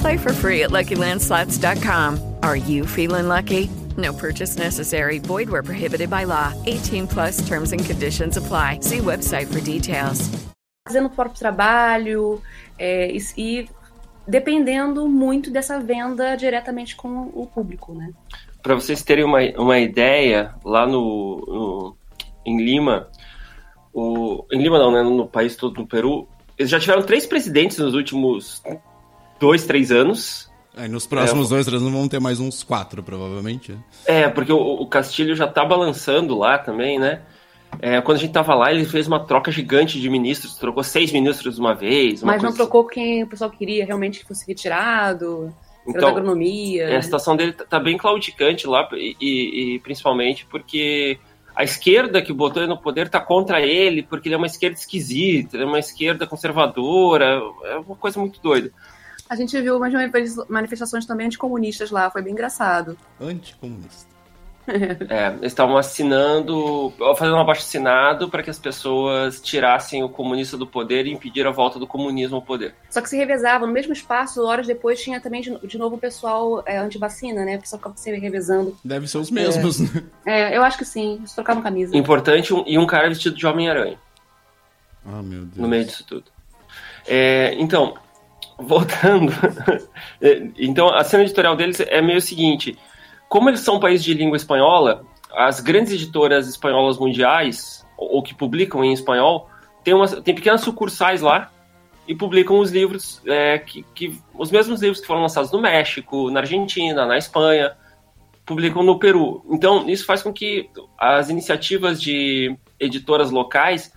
Play for free at LuckyLandSlots.com. Are you feeling lucky? No purchase necessary. Void where prohibited by law. 18 plus terms and conditions apply. See website for details. Fazendo o próprio trabalho é, e, e dependendo muito dessa venda diretamente com o público, né? Para vocês terem uma, uma ideia, lá no, no em Lima, o, em Lima não, né, no país todo, no Peru, eles já tiveram três presidentes nos últimos dois, três anos. Aí nos próximos é, dois, três anos vão ter mais uns quatro, provavelmente. É, porque o, o Castilho já tá balançando lá também, né? É, quando a gente tava lá, ele fez uma troca gigante de ministros, trocou seis ministros de uma vez. Uma Mas não trocou quem o pessoal queria realmente que fosse retirado. Então, da agronomia. É, a situação dele tá bem claudicante lá, e, e, e, principalmente porque a esquerda que botou ele no poder tá contra ele, porque ele é uma esquerda esquisita, ele é uma esquerda conservadora, é uma coisa muito doida. A gente viu umas manifestações também anticomunistas lá, foi bem engraçado. Anticomunista. É, eles estavam assinando, fazendo um abaixo assinado para que as pessoas tirassem o comunista do poder e impedir a volta do comunismo ao poder. Só que se revezavam no mesmo espaço, horas depois tinha também de, novo o pessoal é, anti-vacina, né? O pessoal ficava se revezando. Deve ser os mesmos, é. né? É, eu acho que sim, eles trocavam camisa. Importante, um, e um cara vestido de Homem-Aranha. Ah, meu Deus. No meio disso tudo. É, então, voltando. então, a cena editorial deles é meio o seguinte como eles são um país de língua espanhola, as grandes editoras espanholas mundiais, ou que publicam em espanhol, tem pequenas sucursais lá e publicam os livros, é, que, que, os mesmos livros que foram lançados no México, na Argentina, na Espanha, publicam no Peru. Então, isso faz com que as iniciativas de editoras locais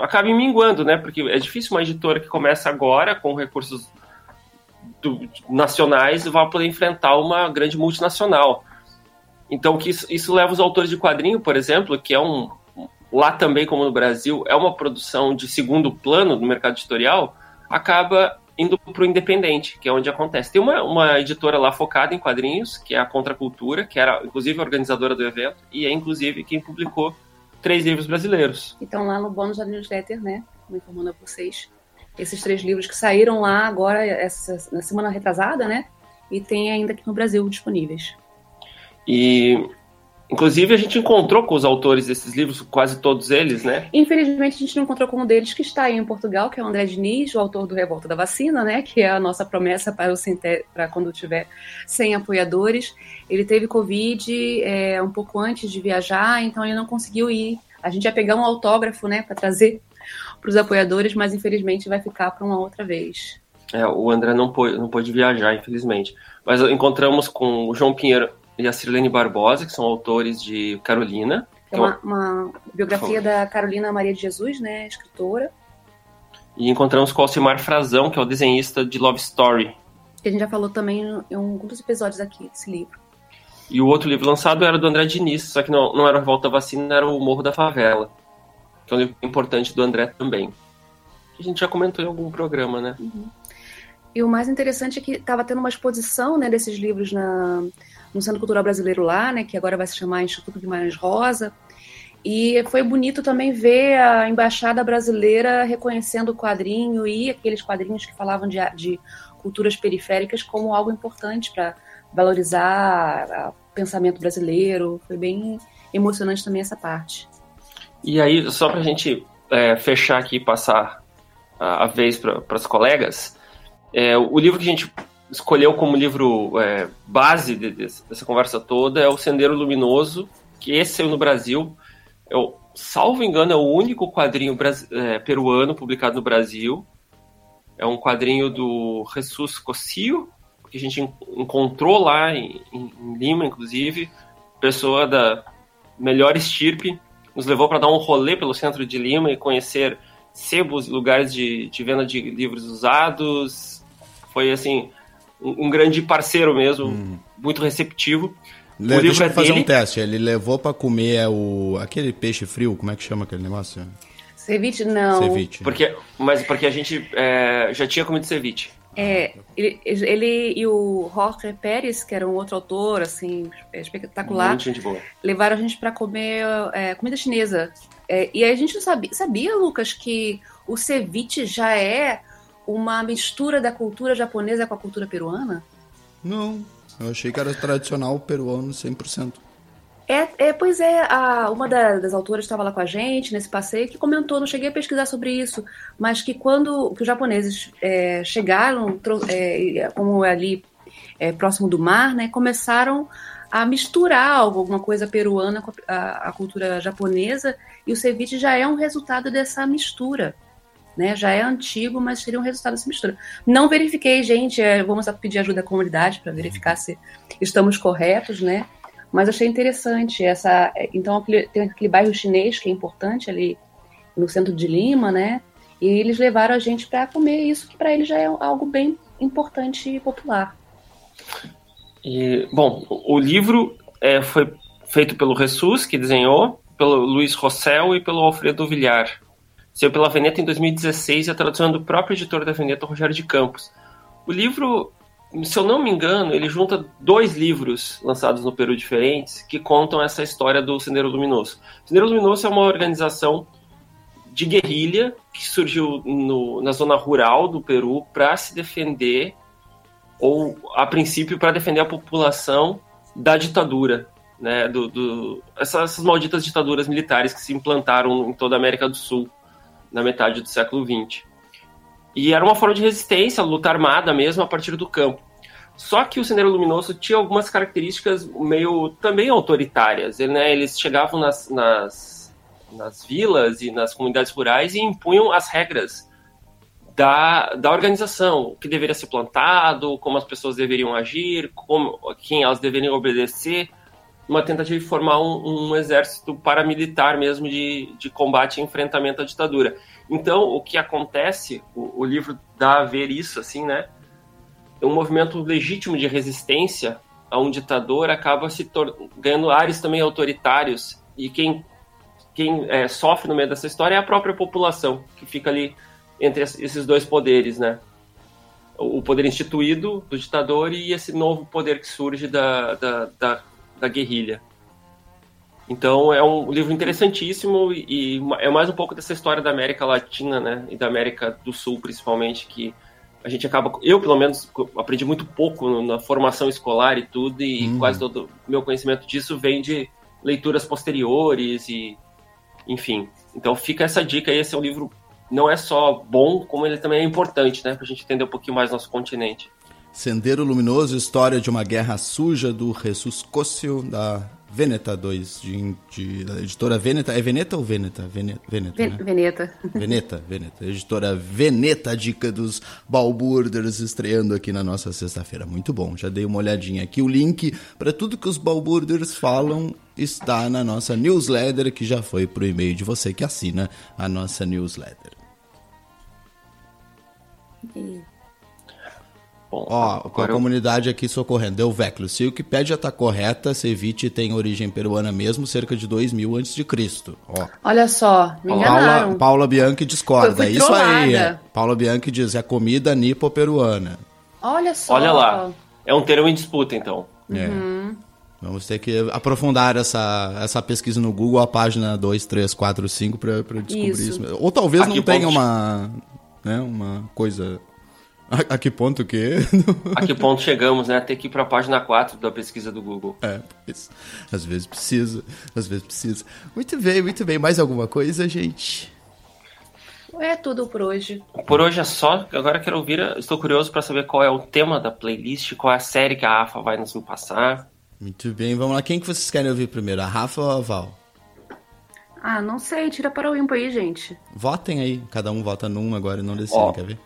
acabem minguando, né? Porque é difícil uma editora que começa agora com recursos do, nacionais vá poder enfrentar uma grande multinacional. Então, que isso, isso leva os autores de quadrinho, por exemplo, que é um. Lá também, como no Brasil, é uma produção de segundo plano no mercado editorial, acaba indo para o independente, que é onde acontece. Tem uma, uma editora lá focada em quadrinhos, que é a Contracultura, que era inclusive organizadora do evento, e é inclusive quem publicou três livros brasileiros. Então, lá no bônus da newsletter, né? Como informando a vocês, esses três livros que saíram lá agora, essa, na semana retrasada, né? E tem ainda aqui no Brasil disponíveis. E Inclusive, a gente encontrou com os autores desses livros, quase todos eles, né? Infelizmente, a gente não encontrou com um deles que está aí em Portugal, que é o André Diniz, o autor do Revolta da Vacina, né? Que é a nossa promessa para, o para quando tiver 100 apoiadores. Ele teve Covid é, um pouco antes de viajar, então ele não conseguiu ir. A gente ia pegar um autógrafo, né, para trazer para os apoiadores, mas infelizmente vai ficar para uma outra vez. É, o André não pôde, não pôde viajar, infelizmente. Mas encontramos com o João Pinheiro e a Sirlene Barbosa, que são autores de Carolina. É uma, uma biografia da Carolina Maria de Jesus, né, escritora. E encontramos com o Alcimar Frazão, que é o desenhista de Love Story. Que a gente já falou também em um dos episódios aqui desse livro. E o outro livro lançado era do André Diniz, só que não, não era Volta à Vacina, era o Morro da Favela. Que é um livro importante do André também. A gente já comentou em algum programa, né? Uhum. E o mais interessante é que estava tendo uma exposição né, desses livros na, no Centro Cultural Brasileiro lá, né, que agora vai se chamar Instituto Guimarães Rosa. E foi bonito também ver a embaixada brasileira reconhecendo o quadrinho e aqueles quadrinhos que falavam de, de culturas periféricas como algo importante para valorizar o pensamento brasileiro. Foi bem emocionante também essa parte. E aí, só para a gente é, fechar aqui e passar a, a vez para os colegas, é, o livro que a gente escolheu como livro é, base de, de, dessa conversa toda é o Sendeiro Luminoso, que esse saiu no Brasil. Eu, salvo engano, é o único quadrinho é, peruano publicado no Brasil. É um quadrinho do Jesus Cossio, que a gente encontrou lá em, em Lima, inclusive. Pessoa da melhor estirpe. Nos levou para dar um rolê pelo centro de Lima e conhecer sebos, lugares de, de venda de livros usados. Foi assim um, um grande parceiro mesmo, hum. muito receptivo. Le, o deixa eu é fazer dele. um teste. Ele levou para comer o, aquele peixe frio, como é que chama aquele negócio? Ceviche, não. Ceviche. Porque, mas porque a gente é, já tinha comido ceviche. É, ele, ele, e o Jorge Pérez, que era um outro autor, assim, espetacular, Muito gente boa. levaram a gente para comer é, comida chinesa. É, e aí a gente não sabia, sabia, Lucas, que o ceviche já é uma mistura da cultura japonesa com a cultura peruana? Não. Eu achei que era tradicional peruano 100%. É, é, pois é, a, uma da- das autoras estava lá com a gente nesse passeio que comentou, não cheguei a pesquisar sobre isso, mas que quando que os japoneses é, chegaram, é, como é ali é, próximo do mar, né, começaram a misturar algo, alguma coisa peruana com a, a cultura japonesa, e o ceviche já é um resultado dessa mistura. Né, já é antigo, mas seria um resultado dessa mistura. Não verifiquei, gente. é, vamos pedir ajuda da comunidade para verificar se estamos corretos, né? Mas achei interessante essa. Então aquele- tem aquele bairro chinês que é importante ali no centro de Lima, né? E eles levaram a gente para comer isso, que para eles já é algo bem importante e popular. E, bom, o livro é, foi feito pelo Jesus, que desenhou, pelo Luiz Rossel e pelo Alfredo Villar. Saiu pela Veneta em 2016 e a tradução é do próprio editor da Veneta, Rogério de Campos. O livro, se eu não me engano, ele junta dois livros lançados no Peru diferentes que contam essa história do Sendeiro Luminoso. O Sendeiro Luminoso é uma organização de guerrilha que surgiu no- na zona rural do Peru para se defender ou a princípio para defender a população da ditadura, né, do, do- essas, essas malditas ditaduras militares que se implantaram em toda a América do Sul na metade do século XX. E era uma forma de resistência, luta armada mesmo a partir do campo. Só que o Sendeiro Luminoso tinha algumas características meio também autoritárias. Né, eles chegavam nas, nas, nas vilas e nas comunidades rurais e impunham as regras da, da organização, o que deveria ser plantado, como as pessoas deveriam agir, como, quem elas deveriam obedecer, uma tentativa de formar um, um exército paramilitar mesmo de, de combate e enfrentamento à ditadura. Então, o que acontece, o, o livro dá a ver isso, assim, né? É um movimento legítimo de resistência a um ditador acaba se ganhando ares também autoritários e quem quem é, sofre no meio dessa história é a própria população que fica ali entre es- esses dois poderes, né? O o poder instituído do ditador e esse novo poder que surge da, da, da, da guerrilha. Então é um livro interessantíssimo e, e é mais um pouco dessa história da América Latina, né? E da América do Sul, principalmente, que a gente acaba. Eu, pelo menos, aprendi muito pouco na formação escolar e tudo, e Uhum. quase todo o meu conhecimento disso vem de leituras posteriores e. Enfim. Então fica essa dica aí. Esse é um livro não é só bom, como ele também é importante, né? Pra gente entender um pouquinho mais nosso continente. Sendeiro Luminoso, história de uma guerra suja do Jesus Cócio, da Veneta 2, de, de- da editora Veneta. É Veneta ou Veneta? Veneta, Veneta, Ven- né? Veneta. Veneta, Veneta. Editora Veneta, dica dos Balburders, estreando aqui na nossa sexta-feira. Muito bom, já dei uma olhadinha aqui. O link para tudo que os Balburders falam está na nossa newsletter, que já foi pro e-mail de você que assina a nossa newsletter. Bom, Ó, com a eu- comunidade aqui socorrendo. Deu Veclo. Se o Wikipedia tá correta, ceviche tem origem peruana mesmo, cerca de 2000 a.C. Ó. Olha só, me Paula, enganaram. Paula Bianchi discorda. Eu fui É isso aí. trollada. Paula Bianchi diz: é comida nipo-peruana. Olha só. Olha lá. É um termo em disputa, então. É. Uhum. Vamos ter que aprofundar essa, essa pesquisa no Google, a página 2, 3, 4, 5, para descobrir Isso. isso. Ou talvez A não que tenha uma, né, uma coisa. A, a que ponto que? A que ponto chegamos, né? Ter que ir pra página 4 da pesquisa do Google. É, pois, às vezes precisa, às vezes precisa. Muito bem, muito bem. Mais alguma coisa, gente? É tudo por hoje. Por hoje é só. Agora quero ouvir. Estou curioso para saber qual é o tema da playlist, qual é a série que a AFA vai nos passar. Muito bem, vamos lá. Quem que vocês querem ouvir primeiro, a Rafa ou a Val? Ah, não sei, tira para o ímpar aí, gente. Votem aí, cada um vota num agora e não decidem, Ó. quer ver?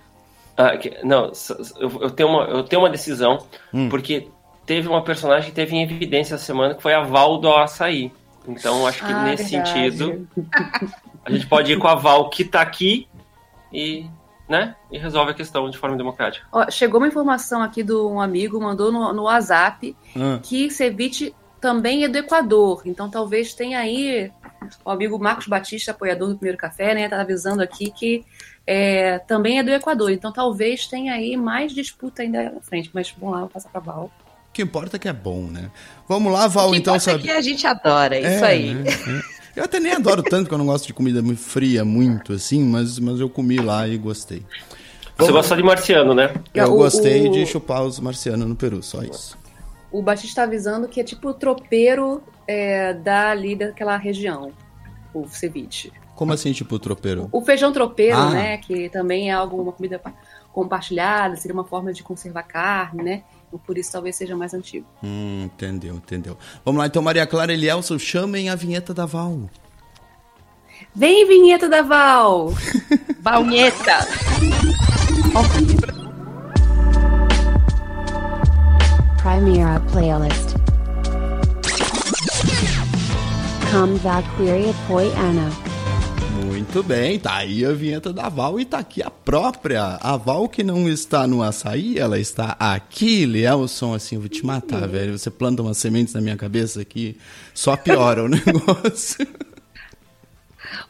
Ah, que- não, eu, eu tenho uma, eu tenho uma decisão, Hum. porque teve uma personagem que teve em evidência essa semana que foi a Val do Açaí. Então acho que Ah, nesse verdade. sentido a gente pode ir com a Val que tá aqui e, né, e resolve a questão de forma democrática. Ó, chegou uma informação aqui de um amigo, mandou no, no WhatsApp Ah. que ceviche também é do Equador. Então talvez tenha aí o amigo Marcos Batista, apoiador do Primeiro Café, né? Tá avisando aqui que é, também é do Equador. Então talvez tenha aí mais disputa ainda na frente. Mas vamos lá, vou passar pra Val. O que importa é que é bom, né? Vamos lá, Val, O que então, importa é sabe? que a gente adora, é isso É, aí. né? É. Eu até nem adoro tanto, que eu não gosto de comida muito fria, muito assim, mas, mas eu comi lá e gostei. Você gosta de marciano, né? Eu O- gostei o- de chupar os marcianos no Peru, só isso. o Batista tá avisando que é tipo o tropeiro é, dali daquela região, o ceviche. Como assim, tipo, tropeiro? O feijão tropeiro, Ah. né? Que também é algo, uma comida pa- compartilhada, seria uma forma de conservar carne, né? E por isso talvez seja mais antigo. Hum, entendeu, entendeu. Vamos lá, então, Maria Clara e Elielson, chamem a vinheta da Val. Vem, vinheta da Val! Valnheta! Primera playlist. Come Poiana. Muito bem, tá aí a vinheta da Val e tá aqui a própria. A Val que não está no açaí, ela está aqui, Elielson, assim, eu vou te matar, velho. Você planta umas sementes na minha cabeça aqui, só piora o negócio.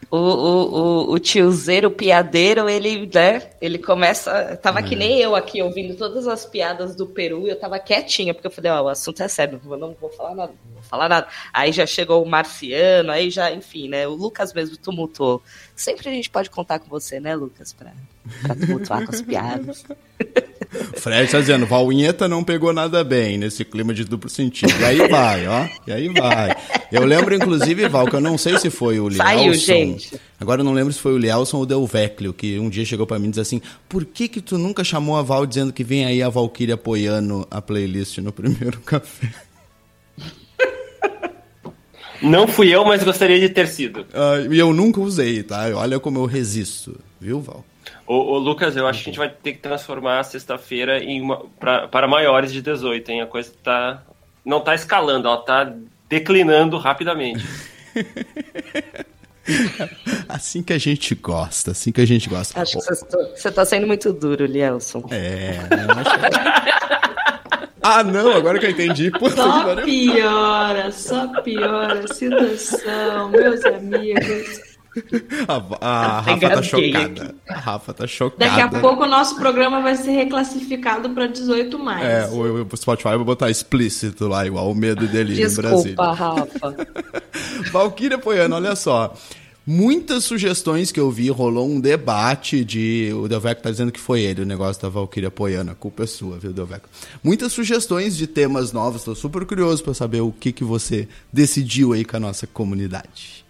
O, o, o, o tiozeiro, o piadeiro, ele, né, ele começa. Tava que nem eu aqui ouvindo todas as piadas do Peru, e eu tava quietinha, porque eu falei, ó, o assunto é sério, eu não vou falar nada, não vou falar nada. Aí já chegou o marciano, aí já, enfim, né? O Lucas mesmo tumultuou. Sempre a gente pode contar com você, né, Lucas, pra, pra tumultuar com as piadas. Fred tá dizendo, Valvinheta não pegou nada bem nesse clima de duplo sentido. E aí vai, ó. E aí vai. Eu lembro, inclusive, Val, que eu não sei se foi o Lielson. Saiu, gente. Agora eu não lembro se foi o Lielson ou o Delveclio, que um dia chegou pra mim e disse assim: por que que tu nunca chamou a Val dizendo que vem aí a Valkyria apoiando a playlist no primeiro café? Não fui eu, mas gostaria de ter sido. Ah, E eu nunca usei, tá? Olha como eu resisto, viu, Val? Ô, ô, Lucas, eu acho que a gente vai ter que transformar a sexta-feira em uma, pra- para maiores de 18, hein? A coisa tá. Não tá escalando, ela tá declinando rapidamente. Assim que a gente gosta, assim que a gente gosta. Acho que você tá- você tá sendo muito duro, Lielson. É, eu acho Ah, não, agora que eu entendi. Puta Só piora, só piora a situação, meus amigos. A, a Tem Rafa tá chocada. A Rafa tá chocada. Daqui a pouco o nosso programa vai ser reclassificado para 18 mais. É, o, o Spotify vai botar explícito lá, igual o medo dele em Brasília. Desculpa, Rafa. Valkyria Poiano, olha só. Muitas sugestões que eu vi, rolou um debate de. O Delveco tá dizendo que foi ele o negócio da Valkyria Poiana. A culpa é sua, viu, Delveco? Muitas sugestões de temas novos. Tô super curioso pra saber o que, que você decidiu aí com a nossa comunidade.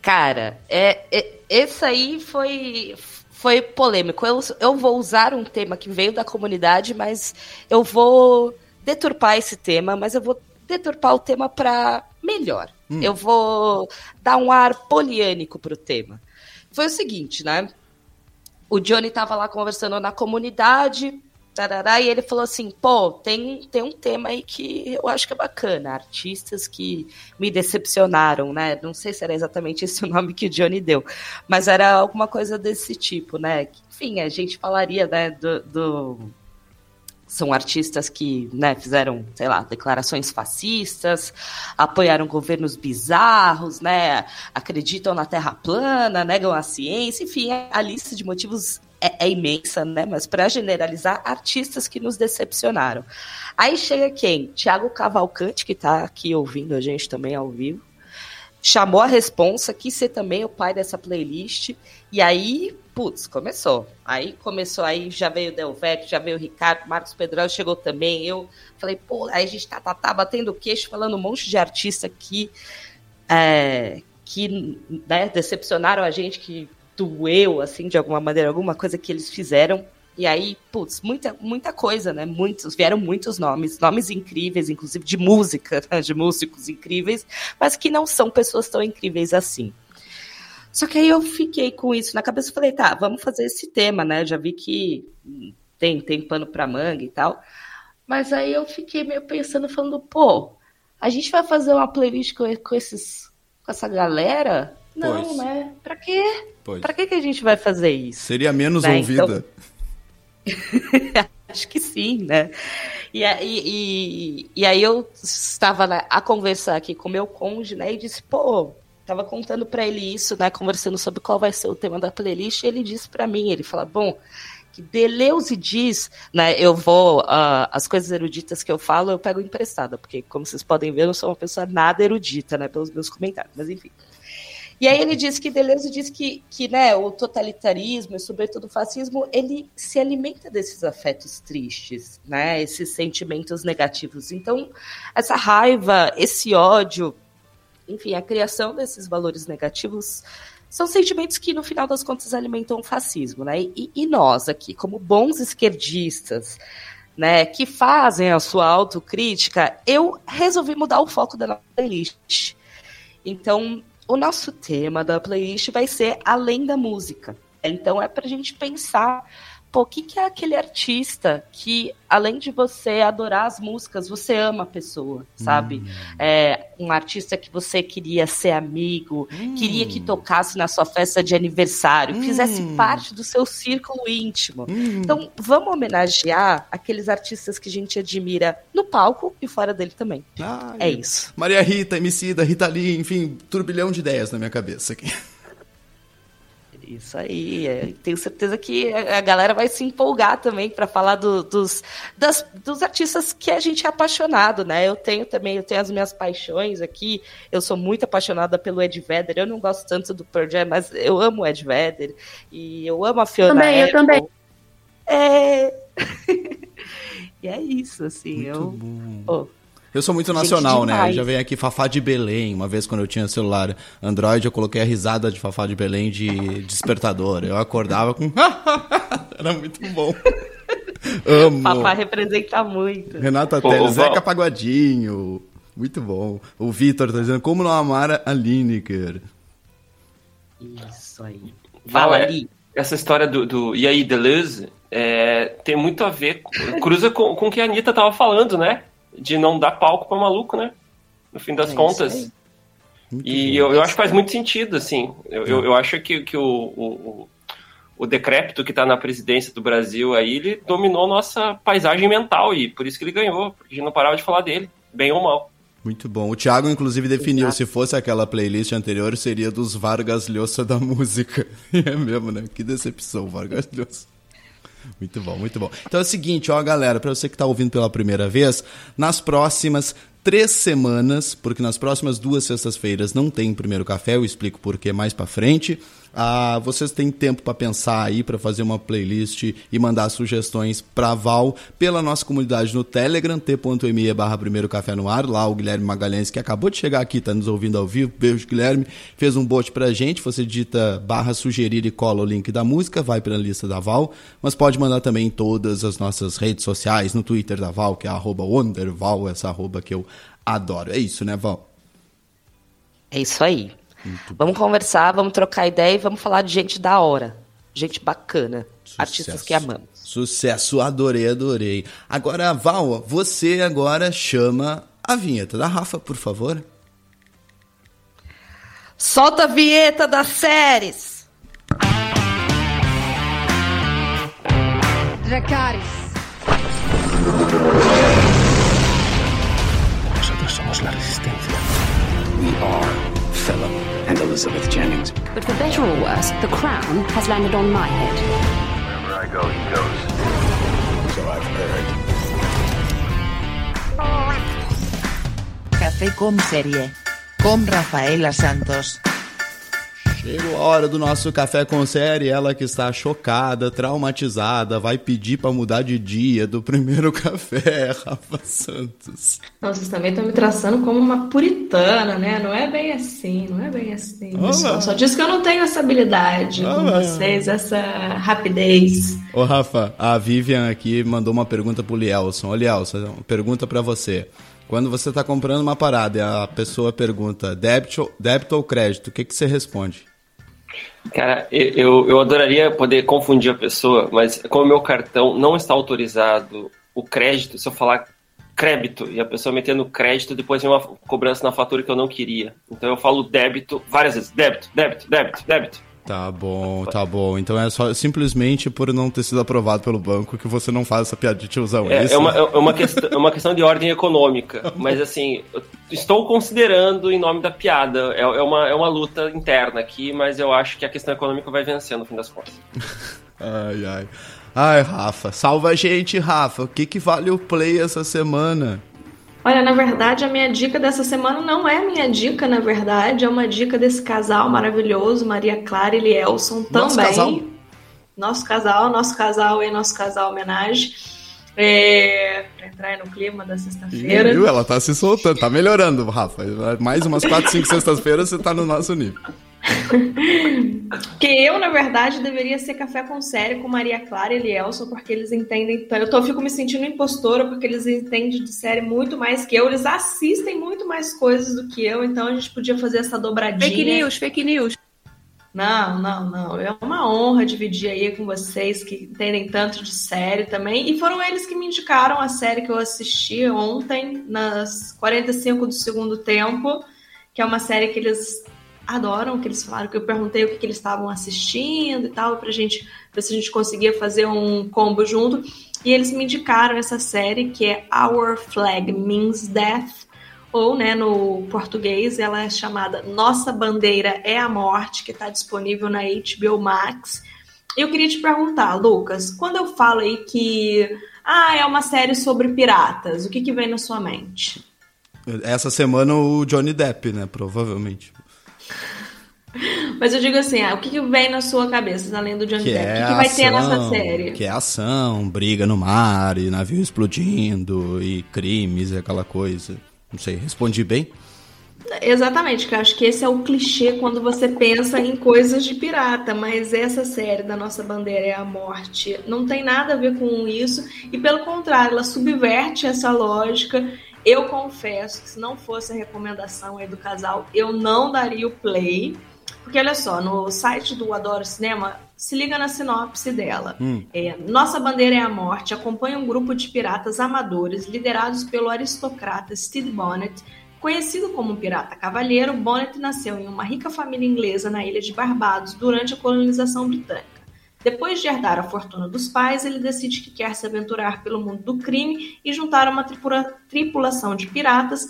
Cara, é, é- esse aí foi, foi polêmico. Eu, eu vou usar um tema que veio da comunidade, mas eu vou deturpar esse tema, mas eu vou deturpar o tema para melhor. Hum. Eu vou dar um ar poliânico pro tema. Foi o seguinte, né? O Johnny tava lá conversando na comunidade, tarará, e ele falou assim: pô, tem, tem um tema aí que eu acho que é bacana. Artistas que me decepcionaram, né? Não sei se era exatamente esse o nome que o Johnny deu, mas era alguma coisa desse tipo, né? Enfim, a gente falaria, né, do. do- São artistas que né, fizeram, sei lá, declarações fascistas, apoiaram governos bizarros, né? Acreditam na Terra plana, negam a ciência, enfim, a lista de motivos é, é imensa, né? Mas para generalizar, artistas que nos decepcionaram. Aí chega quem? Tiago Cavalcante, que está aqui ouvindo a gente também ao vivo. Chamou a responsa, quis ser também o pai dessa playlist. E aí, putz, começou. Aí começou, aí já veio o Delvec, já veio o Ricardo, Marcos Pedral chegou também. Eu falei, pô, aí a gente tá, tá, tá batendo o queixo, falando um monte de artista aqui é, que né, decepcionaram a gente, que doeu, assim, de alguma maneira, alguma coisa que eles fizeram. E aí, putz, muita, muita coisa, né? Muitos, vieram muitos nomes, nomes incríveis, inclusive de música, né? de músicos incríveis, mas que não são pessoas tão incríveis assim. Só que aí eu fiquei com isso na cabeça e falei, tá, vamos fazer esse tema, né? Já vi que tem, tem pano pra manga e tal. Mas aí eu fiquei meio pensando, falando, pô, a gente vai fazer uma playlist com, com esses, com essa galera? Não, Pois. né? Pra quê? Pois. Pra que, que a gente vai fazer isso? Seria menos Né, ouvida. então- Acho que sim, né? E, aí- e, e aí eu estava né, a conversar aqui com meu cônjuge, né? E disse, pô, tava contando pra ele isso, né? Conversando sobre qual vai ser o tema da playlist. E ele disse pra mim, ele fala, bom, que Deleuze diz, né? Eu vou, ah, as coisas eruditas que eu falo, eu pego emprestada, porque como vocês podem ver, eu não sou uma pessoa nada erudita, né? Pelos meus comentários, mas enfim. E aí ele diz que Deleuze diz que, que né, o totalitarismo e sobretudo o fascismo, ele se alimenta desses afetos tristes, né, esses sentimentos negativos. Então, essa raiva, esse ódio, enfim, a criação desses valores negativos são sentimentos que, no final das contas, alimentam o fascismo, né? E, e nós aqui, como bons esquerdistas, né, que fazem a sua autocrítica, eu resolvi mudar o foco da nossa playlist. Então, o nosso tema da playlist vai ser além da música. Então, é para a gente pensar pô, o que, que é aquele artista que, além de você adorar as músicas, você ama a pessoa, sabe? Hum. É, um artista que você queria ser amigo, hum. queria que tocasse na sua festa de aniversário, hum. fizesse parte do seu círculo íntimo. Hum. Então, vamos homenagear aqueles artistas que a gente admira no palco e fora dele também. Ai, é isso. Maria Rita, Emicida, Rita Lee, enfim, turbilhão de ideias na minha cabeça aqui. Isso aí. É. Tenho certeza que a galera vai se empolgar também para falar do, dos, das, dos artistas que a gente é apaixonado, né? Eu tenho também, eu tenho as minhas paixões aqui. Eu sou muito apaixonada pelo Ed Vedder. Eu não gosto tanto do Pearl Jam, mas eu amo o Ed Vedder e eu amo a Fiona. Também, Apple. eu também. É. e é isso, assim. Muito eu. Bom. Oh. Eu sou muito nacional, né? Eu já veio aqui Fafá de Belém. Uma vez quando eu tinha celular Android, eu coloquei a risada de Fafá de Belém de despertador. Eu acordava com. Era muito bom. Amo. Fafá representa muito. Renata Teles, Zeca Pagodinho. Muito bom. O Vitor tá dizendo como não amar a Lineker. Isso aí. Fala ali. Essa história do, do E aí, Deleuze, é, tem muito a ver, cruza com, com o que a Anitta tava falando, né? De não dar palco para maluco, né? No fim das é contas. E eu, eu, acho que faz muito sentido, assim. Eu, eu, eu acho que, que o, o, o decrépito que está na presidência do Brasil aí, ele dominou nossa paisagem mental e por isso que ele ganhou, porque a gente não parava de falar dele, bem ou mal. Muito bom. O Thiago, inclusive, definiu, Exato. se fosse aquela playlist anterior, seria dos Vargas Llosa da música. é mesmo, né? Que decepção, Vargas Llosa. Muito bom, muito bom. Então é o seguinte, ó, galera, para você que está ouvindo pela primeira vez, nas próximas três semanas, porque nas próximas duas sextas-feiras não tem primeiro café, eu explico por que mais para frente. Ah, vocês têm tempo para pensar aí, para fazer uma playlist e mandar sugestões para Val pela nossa comunidade no Telegram, t.me barra primeiro café no ar. Lá o Guilherme Magalhães, que acabou de chegar aqui, está nos ouvindo ao vivo. Beijo, Guilherme. Fez um bot pra gente. Você digita barra sugerir e cola o link da música, vai para a lista da Val. Mas pode mandar também em todas as nossas redes sociais, no Twitter da Val, que é arroba Wonderval, essa arroba que eu adoro. É isso, né, Val? É isso aí. Muito vamos bom. conversar, vamos trocar ideia e vamos falar de gente da hora. Gente bacana. Sucesso. Artistas que amamos. Sucesso, adorei, adorei. Agora, Val, você agora chama a vinheta da Rafa, por favor. Solta a vinheta das séries. Dracarys. Nosotros somos la resistencia. We are Elizabeth Jennings. But for better or worse, the crown has landed on my head. Wherever I go, he goes. So I've heard. Café com série. Com Rafaela Santos. Chegou a hora do nosso café com série. Ela que está chocada, traumatizada, vai pedir para mudar de dia do primeiro café, Rafa Santos. Nossa, vocês também estão me traçando como uma puritana, né? Não é bem assim, não é bem assim. Só, só diz que eu não tenho essa habilidade com vocês, essa rapidez. Ô, Rafa, a Vivian aqui mandou uma pergunta pro Lielson. Ô, Lielson, pergunta para você. Quando você está comprando uma parada e a pessoa pergunta débito, débito ou crédito, o que, que você responde? Cara, eu, eu adoraria poder confundir a pessoa, mas como meu cartão não está autorizado o crédito, se eu falar crédito e a pessoa metendo crédito, depois vem uma cobrança na fatura que eu não queria. Então eu falo débito várias vezes. Débito, débito, débito, débito. Tá bom, tá bom. Então é só simplesmente por não ter sido aprovado pelo banco que você não faz essa piada de tiozão, é, é isso? É uma, é uma, questão, é uma questão de ordem econômica. Mas assim, estou considerando em nome da piada. É, é, uma, é uma luta interna aqui, mas eu acho que a questão econômica vai vencer no fim das contas. ai, ai. Ai, Rafa, salva a gente, Rafa. O que, que vale o play essa semana? Olha, na verdade, a minha dica dessa semana não é minha dica, na verdade, é uma dica desse casal maravilhoso, Maria Clara e Lielson Nosso também. casal. Nosso casal, nosso casal e nosso casal homenagem. É, pra entrar aí no clima da sexta-feira. Viu? Ela tá se soltando, tá melhorando, Rafa. Mais umas 4, 5 sextas-feiras você tá no nosso nível. Que eu, na verdade, deveria ser café com série com Maria Clara e Lielson, porque eles entendem. tanto- Eu tô, fico me sentindo impostora, porque eles entendem de série muito mais que eu. Eles assistem muito mais coisas do que eu, então a gente podia fazer essa dobradinha. Fake news, fake news. Não, não, não. É uma honra dividir aí com vocês que entendem tanto de série também. E foram eles que me indicaram a série que eu assisti ontem, nas 45 do segundo tempo, que é uma série que eles adoram, que eles falaram que eu perguntei o que, que eles estavam assistindo e tal, pra gente ver se a gente conseguia fazer um combo junto. E eles me indicaram essa série que é Our Flag Means Death ou, né, no português, ela é chamada Nossa Bandeira é a Morte, que está disponível na HBO Max. Eu queria te perguntar, Lucas, quando eu falo aí que ah, é uma série sobre piratas, o que, que vem na sua mente? Essa semana o Johnny Depp, né? Provavelmente. Mas eu digo assim, ah, o que, que vem na sua cabeça, além do Johnny Que Depp? é o que, que vai ter nessa série? Que é ação, briga no mar, e navio explodindo, e crimes, e aquela coisa. Não sei, respondi bem? Exatamente, que eu acho que esse é o clichê quando você pensa em coisas de pirata, mas essa série da nossa bandeira é a morte não tem nada a ver com isso, e pelo contrário, ela subverte essa lógica. Eu confesso que se não fosse a recomendação aí do casal, eu não daria o play, porque olha só, no site do Adoro Cinema, se liga na sinopse dela. Hum. É, Nossa Bandeira é a Morte acompanha um grupo de piratas amadores liderados pelo aristocrata Stede Bonnet. Conhecido como pirata cavalheiro, Bonnet nasceu em uma rica família inglesa na ilha de Barbados durante a colonização britânica. Depois de herdar a fortuna dos pais, ele decide que quer se aventurar pelo mundo do crime e juntar uma tripula- tripulação de piratas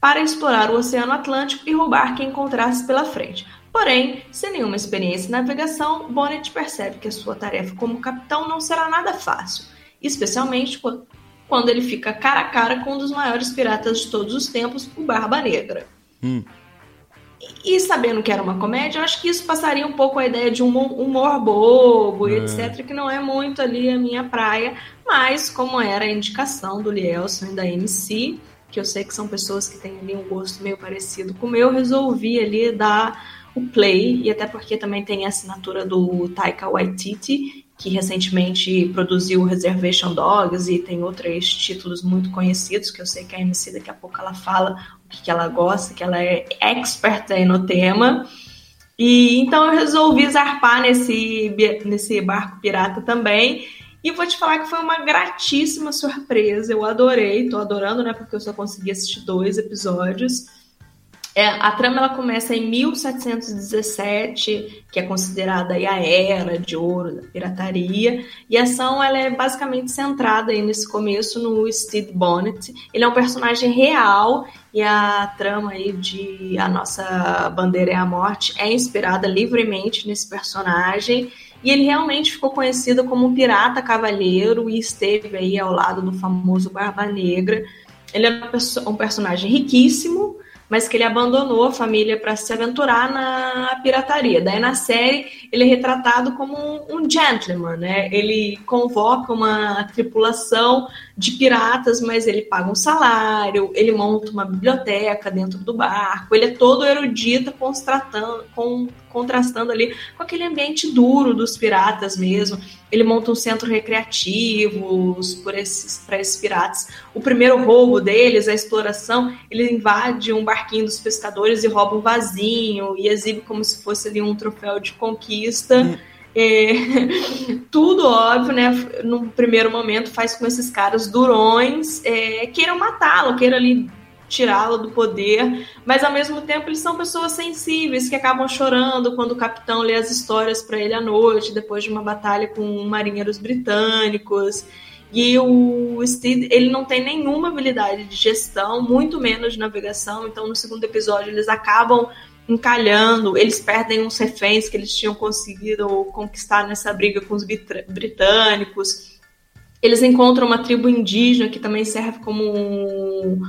para explorar o Oceano Atlântico e roubar quem encontrasse pela frente. Porém, sem nenhuma experiência em navegação, Bonnet percebe que a sua tarefa como capitão não será nada fácil, especialmente qu- quando ele fica cara a cara com um dos maiores piratas de todos os tempos, o Barba Negra. Hum. E sabendo que era uma comédia, eu acho que isso passaria um pouco a ideia de um humor bobo e É. etc, que não é muito ali a minha praia, mas como era a indicação do Lielson e da MC, que eu sei que são pessoas que têm ali um gosto meio parecido com o meu, resolvi ali dar o play, e até porque também tem a assinatura do Taika Waititi, que recentemente produziu Reservation Dogs e tem outros títulos muito conhecidos, que eu sei que a MC daqui a pouco ela fala o que, que ela gosta, que ela é expert aí no tema. E então eu resolvi zarpar nesse, nesse barco pirata também. E vou te falar que foi uma gratíssima surpresa. Eu adorei, tô adorando, né? Porque eu só consegui assistir dois episódios. É, a trama ela começa em 1717, que é considerada a era de ouro da pirataria, e a ação ela é basicamente centrada aí nesse começo no Steve Bonnet. Ele é um personagem real e a trama aí de A Nossa Bandeira é a Morte é inspirada livremente nesse personagem. E ele realmente ficou conhecido como pirata cavalheiro e esteve aí ao lado do famoso Barba Negra. Ele é um personagem riquíssimo, mas que ele abandonou a família para se aventurar na pirataria. Daí na série ele é retratado como um, um gentleman, né? Ele convoca uma tripulação de piratas, mas ele paga um salário, ele monta uma biblioteca dentro do barco, ele é todo erudito, constratando, com, contrastando ali com aquele ambiente duro dos piratas mesmo. Ele monta um centro recreativo por esses, para esses piratas. O primeiro roubo deles, a exploração, ele invade um barquinho dos pescadores e rouba um vasinho e exibe como se fosse ali um troféu de conquista. É, tudo óbvio, né? No primeiro momento faz com esses caras durões é, queiram matá-lo, queiram ali tirá-lo do poder, mas ao mesmo tempo eles são pessoas sensíveis que acabam chorando quando o capitão lê as histórias para ele à noite, depois de uma batalha com marinheiros britânicos. E o Steed, ele não tem nenhuma habilidade de gestão, muito menos de navegação, então no segundo episódio eles acabam encalhando, eles perdem uns reféns que eles tinham conseguido conquistar nessa briga com os brit- britânicos. Eles encontram uma tribo indígena que também serve como um,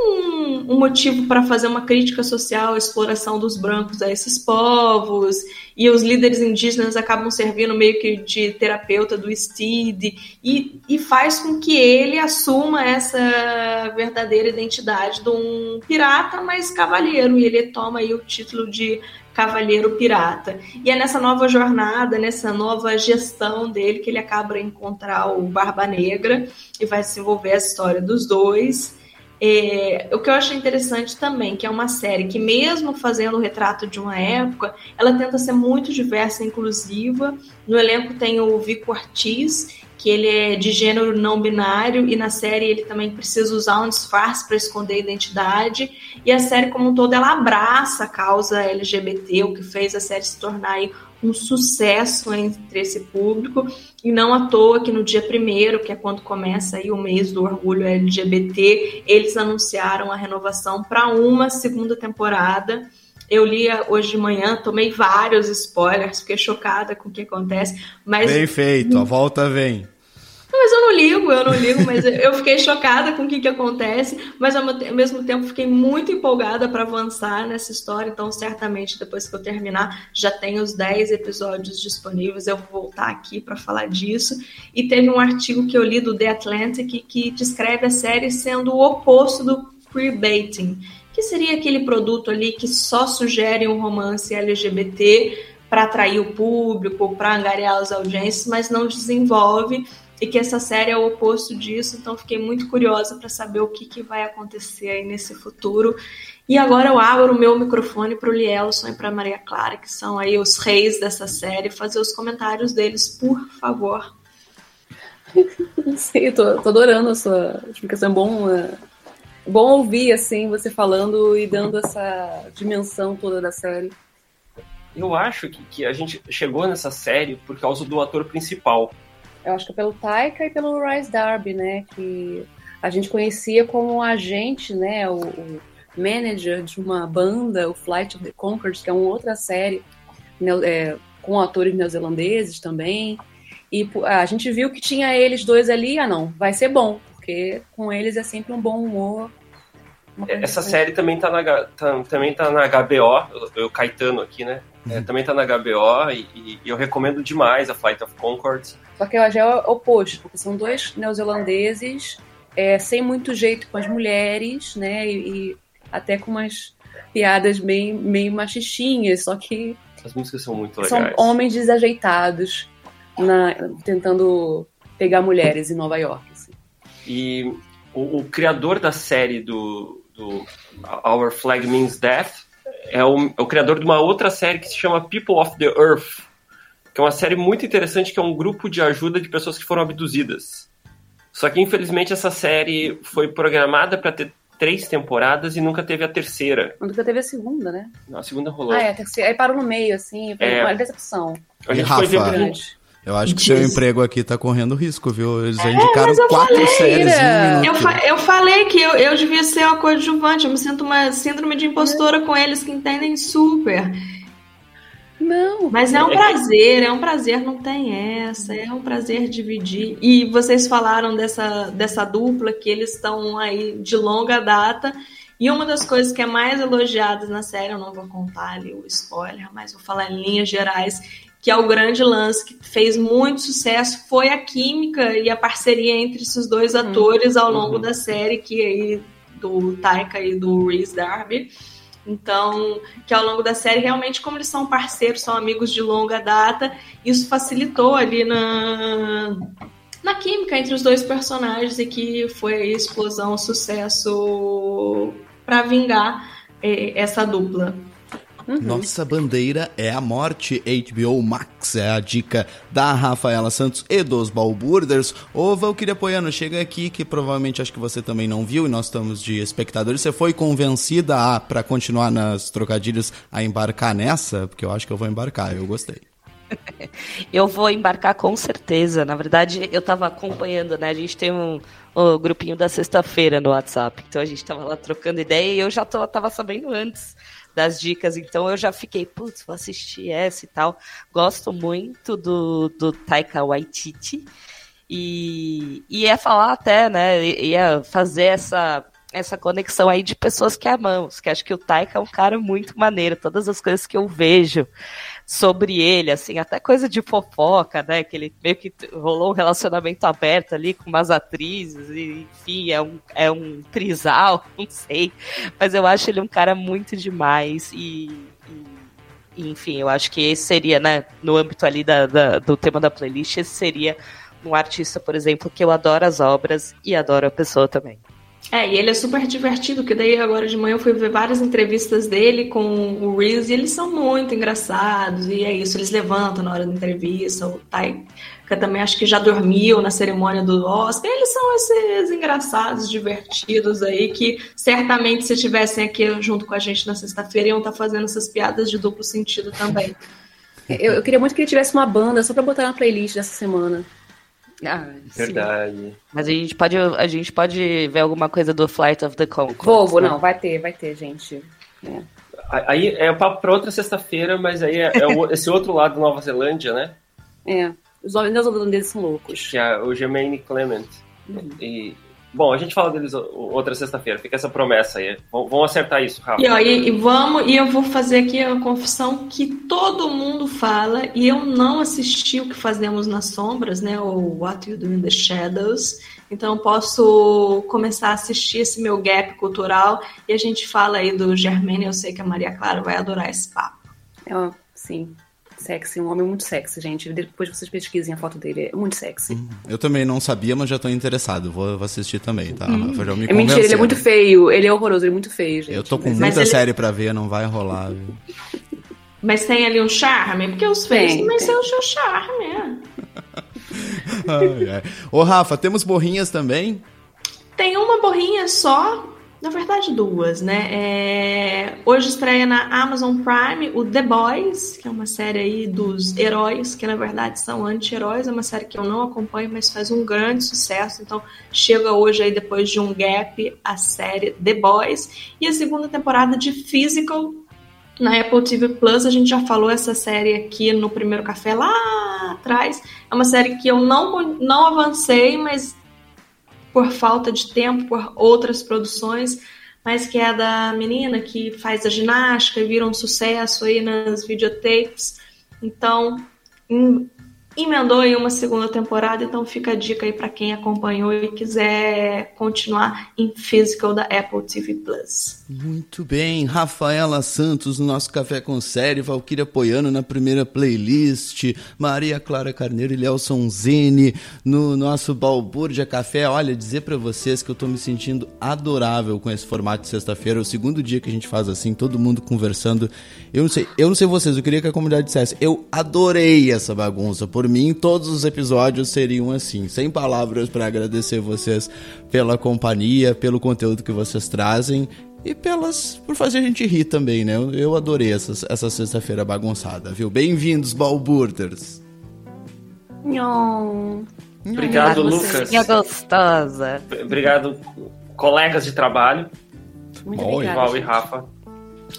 um, um motivo para fazer uma crítica social à exploração dos brancos a esses povos, e os líderes indígenas acabam servindo meio que de terapeuta do Steed, e, e faz com que ele assuma essa verdadeira identidade de um pirata, mas cavalheiro, e ele toma aí o título de Cavaleiro Pirata. E é nessa nova jornada, nessa nova gestão dele, que ele acaba encontrar o Barba Negra e vai desenvolver a história dos dois. É, o que eu achei interessante também, que é uma série que, mesmo fazendo o retrato de uma época, ela tenta ser muito diversa e inclusiva. No elenco tem o Vico Ortiz, que ele é de gênero não binário, e na série ele também precisa usar um disfarce para esconder a identidade. E a série, como um todo, ela abraça a causa LGBT, o que fez a série se tornar um sucesso entre esse público, e não à toa que no dia primeiro, que é quando começa aí o mês do orgulho LGBT, eles anunciaram a renovação para uma segunda temporada. Eu li hoje de manhã, tomei vários spoilers, fiquei chocada com o que acontece. Mas... Bem feito, a volta vem. Mas eu não ligo, eu não ligo, mas eu fiquei chocada com o que, que acontece, mas ao mesmo tempo fiquei muito empolgada para avançar nessa história, então certamente depois que eu terminar já tenho os 10 episódios disponíveis, eu vou voltar aqui para falar disso. E teve um artigo que eu li do The Atlantic que descreve a série sendo o oposto do queerbaiting, que seria aquele produto ali que só sugere um romance LGBT para atrair o público, para angariar as audiências, mas não desenvolve e que essa série é o oposto disso, então fiquei muito curiosa para saber o que, que vai acontecer aí nesse futuro. E agora eu abro o meu microfone para o Lielson e para a Maria Clara, que são aí os reis dessa série, fazer os comentários deles, por favor. Não sei, eu tô, tô adorando a sua explicação. É bom, é bom ouvir assim você falando e dando essa dimensão toda da série. Eu acho que, que a gente chegou nessa série por causa do ator principal eu acho que é pelo Taika e pelo Rise Darby, né? Que a gente conhecia como agente, né? O, o, manager de uma banda, o Flight of the Conchords, que é uma outra série é, com atores neozelandeses também. E a gente viu que tinha eles dois ali, ah não, vai ser bom, porque com eles é sempre um bom humor. Essa série também tá na, tá, também tá na HBO, o Caetano aqui, né? É, também tá na HBO e, e, eu recomendo demais a Flight of Concords. Só que já é o oposto, porque são dois neozelandeses é, sem muito jeito com as mulheres, né? E, e, até com umas piadas bem meio machistinhas, só que. As músicas são muito legais. São homens desajeitados na, tentando pegar mulheres em Nova York. Assim. E o, o criador da série do, do Our Flag Means Death é o, é o criador de uma outra série que se chama People of the Earth, que é uma série muito interessante, que é um grupo de ajuda de pessoas que foram abduzidas. Só que, infelizmente, essa série foi programada para ter três temporadas e nunca teve a terceira. Nunca teve a segunda, né? Não, a segunda rolou. Ah, é, a terceira. Aí parou no meio, assim, foi é... uma decepção. A gente Rafa, foi ver grande. Eu acho que seu emprego aqui tá correndo risco, viu? Eles já indicaram é, quatro falei, séries em um eu, fa eu falei que eu, eu devia ser a coadjuvante. Eu me sinto uma síndrome de impostora é. com eles que entendem super. Não. Mas é um prazer, é um prazer, não tem essa. É um prazer dividir. E vocês falaram dessa, dessa dupla que eles estão aí de longa data. E uma das coisas que é mais elogiada na série, eu não vou contar ali o spoiler, mas vou falar em linhas gerais, que é o grande lance que fez muito sucesso, foi a química e a parceria entre esses dois uhum. atores ao longo uhum. da série, que aí do Taika e do Reese Darby. Então, que ao longo da série, realmente, como eles são parceiros, são amigos de longa data, isso facilitou ali na, na química entre os dois personagens e que foi a explosão, sucesso para vingar eh, essa dupla. Uhum. Nossa bandeira é a morte. HBO Max é a dica da Rafaela Santos e dos Balburders. Ô, Valkyria Poiano, chega aqui que provavelmente acho que você também não viu e nós estamos de espectadores. Você foi convencida a, para continuar nas trocadilhos, a embarcar nessa? Porque eu acho que eu vou embarcar, eu gostei. Eu vou embarcar com certeza. Na verdade, eu estava acompanhando, né? A gente tem um, um grupinho da sexta-feira no WhatsApp. Então a gente estava lá trocando ideia e eu já estava sabendo antes das dicas, então eu já fiquei, putz, vou assistir essa e tal. Gosto muito do, do Taika Waititi. E ia falar até, né? Ia fazer essa essa conexão aí de pessoas que amamos, que acho que o Taika é um cara muito maneiro, todas as coisas que eu vejo sobre ele, assim, até coisa de fofoca, né, que ele meio que rolou um relacionamento aberto ali com umas atrizes, e, enfim, é um, é um trisal, não sei, mas eu acho ele um cara muito demais e, enfim, eu acho que esse seria, né, no âmbito ali da, da, do tema da playlist, esse seria um artista, por exemplo, que eu adoro as obras e adoro a pessoa também. É, e ele é super divertido, que daí agora de manhã eu fui ver várias entrevistas dele com o Reels e eles são muito engraçados, e é isso, eles levantam na hora da entrevista, o Taika também acho que já dormiu na cerimônia do Oscar, eles são esses engraçados, divertidos aí, que certamente se estivessem aqui junto com a gente na sexta-feira iam estar fazendo essas piadas de duplo sentido também. Eu, eu queria muito que ele tivesse uma banda só pra botar na playlist dessa semana. Ah, Verdade. sim. Mas a gente pode a gente pode ver alguma coisa do Flight of the Conchords. Vou, né? não, vai ter, vai ter, gente. É. Aí é o papo pra outra sexta-feira, mas aí é, é o- esse outro lado da Nova Zelândia, né? É. Os holandeses holandeses são loucos. Que é o Jermaine Clement. Uhum. E, bom, a gente fala deles outra sexta-feira. Fica essa promessa aí. Vão, vão acertar isso, Rafa. E, ó, e, e vamos, e eu vou fazer aqui a confissão que todo mundo fala, e eu não assisti o que fazemos nas sombras, né? O What You Do in the Shadows. Então eu posso começar a assistir esse meu gap cultural e a gente fala aí do Germaine, eu sei que a Maria Clara vai adorar esse papo. Ó, sim. Sexy, um homem muito sexy, gente. Depois vocês pesquisem a foto dele, é muito sexy. Eu também não sabia, mas já tô interessado. Vou, vou assistir também, tá? Hum. Rafa? Já me É mentira, ele é muito feio. Ele é horroroso, ele é muito feio, gente. Eu tô com Mas- muita ele- série pra ver, não vai rolar. viu? Mas tem ali um charme, porque os feios também tem. são o seu charme. Ai, ai. Ô, Rafa, temos borrinhas também? Tem uma borrinha só, na verdade duas, né? É, Hoje estreia na Amazon Prime o The Boys, que é uma série aí dos heróis, que na verdade são anti-heróis, é uma série que eu não acompanho, mas faz um grande sucesso, então chega hoje aí depois de um gap a série The Boys e a segunda temporada de Physical na Apple TV Plus, a gente já falou essa série aqui no primeiro café lá atrás. É uma série que eu não, não avancei, mas por falta de tempo, por outras produções, mas que é da menina que faz a ginástica e vira um sucesso aí nas videotapes. Então, emendou aí uma segunda temporada, então fica a dica aí para quem acompanhou e quiser continuar em Physical da Apple TV Plus. Muito bem, Rafaela Santos no nosso Café com Série, Valquíria Poiano na primeira playlist, Maria Clara Carneiro e Nelson Zene no nosso Balbúrdia Café. Olha, dizer pra vocês que eu tô me sentindo adorável com esse formato de sexta-feira, é o segundo dia que a gente faz assim, todo mundo conversando. Eu não sei, eu não sei vocês, eu queria que a comunidade dissesse, eu adorei essa bagunça. Por mim, todos os episódios seriam assim, sem palavras pra agradecer vocês pela companhia, pelo conteúdo que vocês trazem e pelas por fazer a gente rir também, né? Eu, adorei essa, essa sexta-feira bagunçada, viu? Bem-vindos, Balburders! Nhon. Obrigado, Lucas. Minha gostosa. Obrigado, colegas de trabalho. Muito Oi. obrigada. Val e Rafa.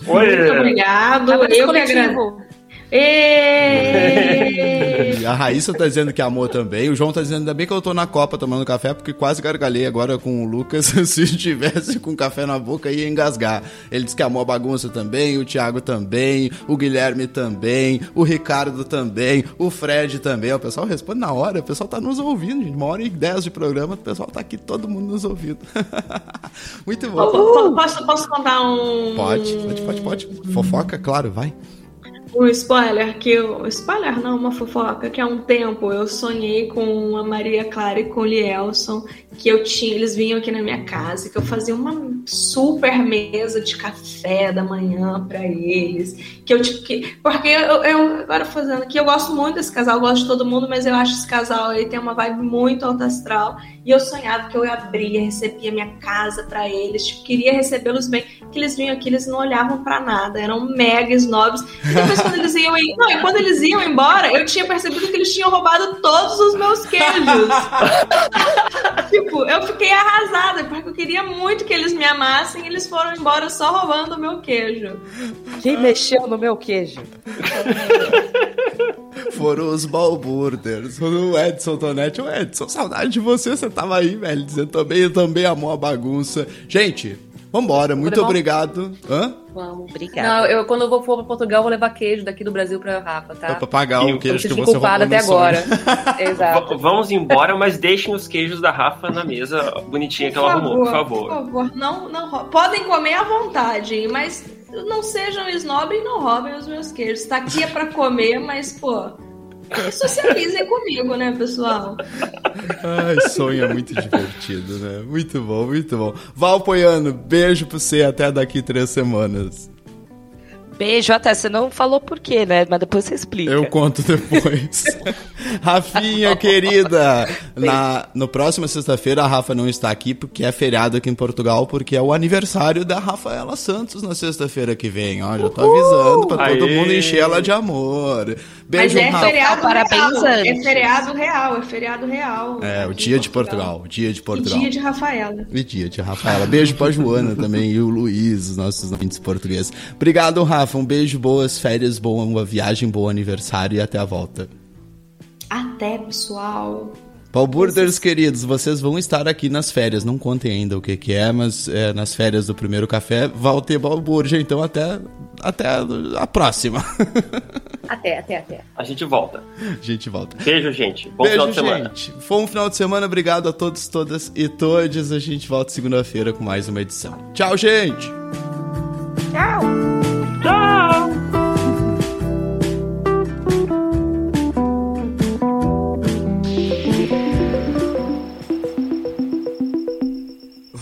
Oi! Muito obrigado. Eu que agradeço. E a Raíssa tá dizendo que amou também. O João tá dizendo ainda bem que eu tô na Copa tomando café, porque quase gargalhei agora com o Lucas. Se estivesse com café na boca, ia engasgar. Ele disse que amou a bagunça também, o Thiago também, o Guilherme também, o Ricardo também, o Fred também. O pessoal responde na hora, o pessoal tá nos ouvindo, gente. Uma hora e dez de programa, o pessoal tá aqui, todo mundo nos ouvindo. Muito bom. Po- Posso, posso contar um. Pode, pode, pode, pode. Fofoca, claro, vai. Um spoiler que eu. Spoiler não, uma fofoca, que há um tempo eu sonhei com a Maria Clara e com o Lielson, que eu tinha, eles vinham aqui na minha casa, que eu fazia uma super mesa de café da manhã pra eles. Que eu tipo que. Porque eu, eu agora fazendo aqui, eu gosto muito desse casal, gosto de todo mundo, mas eu acho esse casal aí tem uma vibe muito alta astral. E eu sonhava que eu abria, recebia minha casa pra eles, tipo, queria recebê-los bem. Que eles vinham aqui, eles não olhavam pra nada, eram mega snobs. E depois quando eles iam não, e quando eles iam embora, eu tinha percebido que eles tinham roubado todos os meus queijos. tipo, eu fiquei arrasada, porque eu queria muito que eles me amassem, e eles foram embora só roubando o meu queijo. Quem mexeu no meu queijo? foram os balburders. O Edson Tonetti, o Edson, saudade de você, você tava aí, velho, dizendo também, também amou a bagunça. Gente, vambora, muito levar obrigado. Hã? Vamos. Obrigada. Não, eu, quando eu vou for pra Portugal, eu vou levar queijo daqui do Brasil pra Rafa, tá? Pra pagar o Eu queijo que você roubou até agora. Exato. Vamos embora, mas deixem os queijos da Rafa na mesa bonitinha que ela arrumou, por favor. Por favor, não, não Podem comer à vontade, mas não sejam snob e não roubem os meus queijos. Tá aqui é pra comer, mas, pô, socializem comigo, né, pessoal? Ai, sonho é muito divertido, né? Muito bom, muito bom. Val Poiano, beijo pra você até daqui três semanas. Beijo, até você não falou por quê, né? Mas depois você explica. Eu conto depois. Rafinha, querida, na no próxima sexta-feira a Rafa não está aqui porque é feriado aqui em Portugal, porque é o aniversário da Rafaela Santos na sexta-feira que vem. Ó, já tô avisando pra todo Aê. mundo encher ela de amor. Beijo, mas é Rafa. feriado Parabéns real. É feriado real, é feriado real. É, o dia de Portugal, o dia de E Portugal. dia de Rafaela. E dia de Rafaela. Beijo pra Joana também e o Luiz, os nossos ouvintes portugueses. Obrigado, Rafa. Um beijo, boas férias, boa viagem, bom aniversário e até a volta. Até, pessoal. Balburders queridos, vocês vão estar aqui nas férias. Não contem ainda o que, que é, mas é, nas férias do primeiro café vai ter balbúrdia, então até, até a próxima. Até, até, até. A gente volta. a gente volta. Beijo, gente. Bom Beijo, final de semana. gente. Foi um final de semana. Obrigado a todos, todas e todes. A gente volta segunda-feira com mais uma edição. Tchau, gente! Tchau!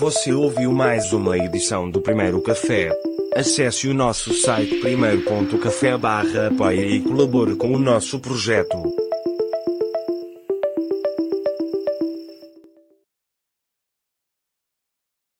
Você ouviu mais uma edição do Primeiro Café. Acesse o nosso site primeiro.café barra apoia e colabore com o nosso projeto.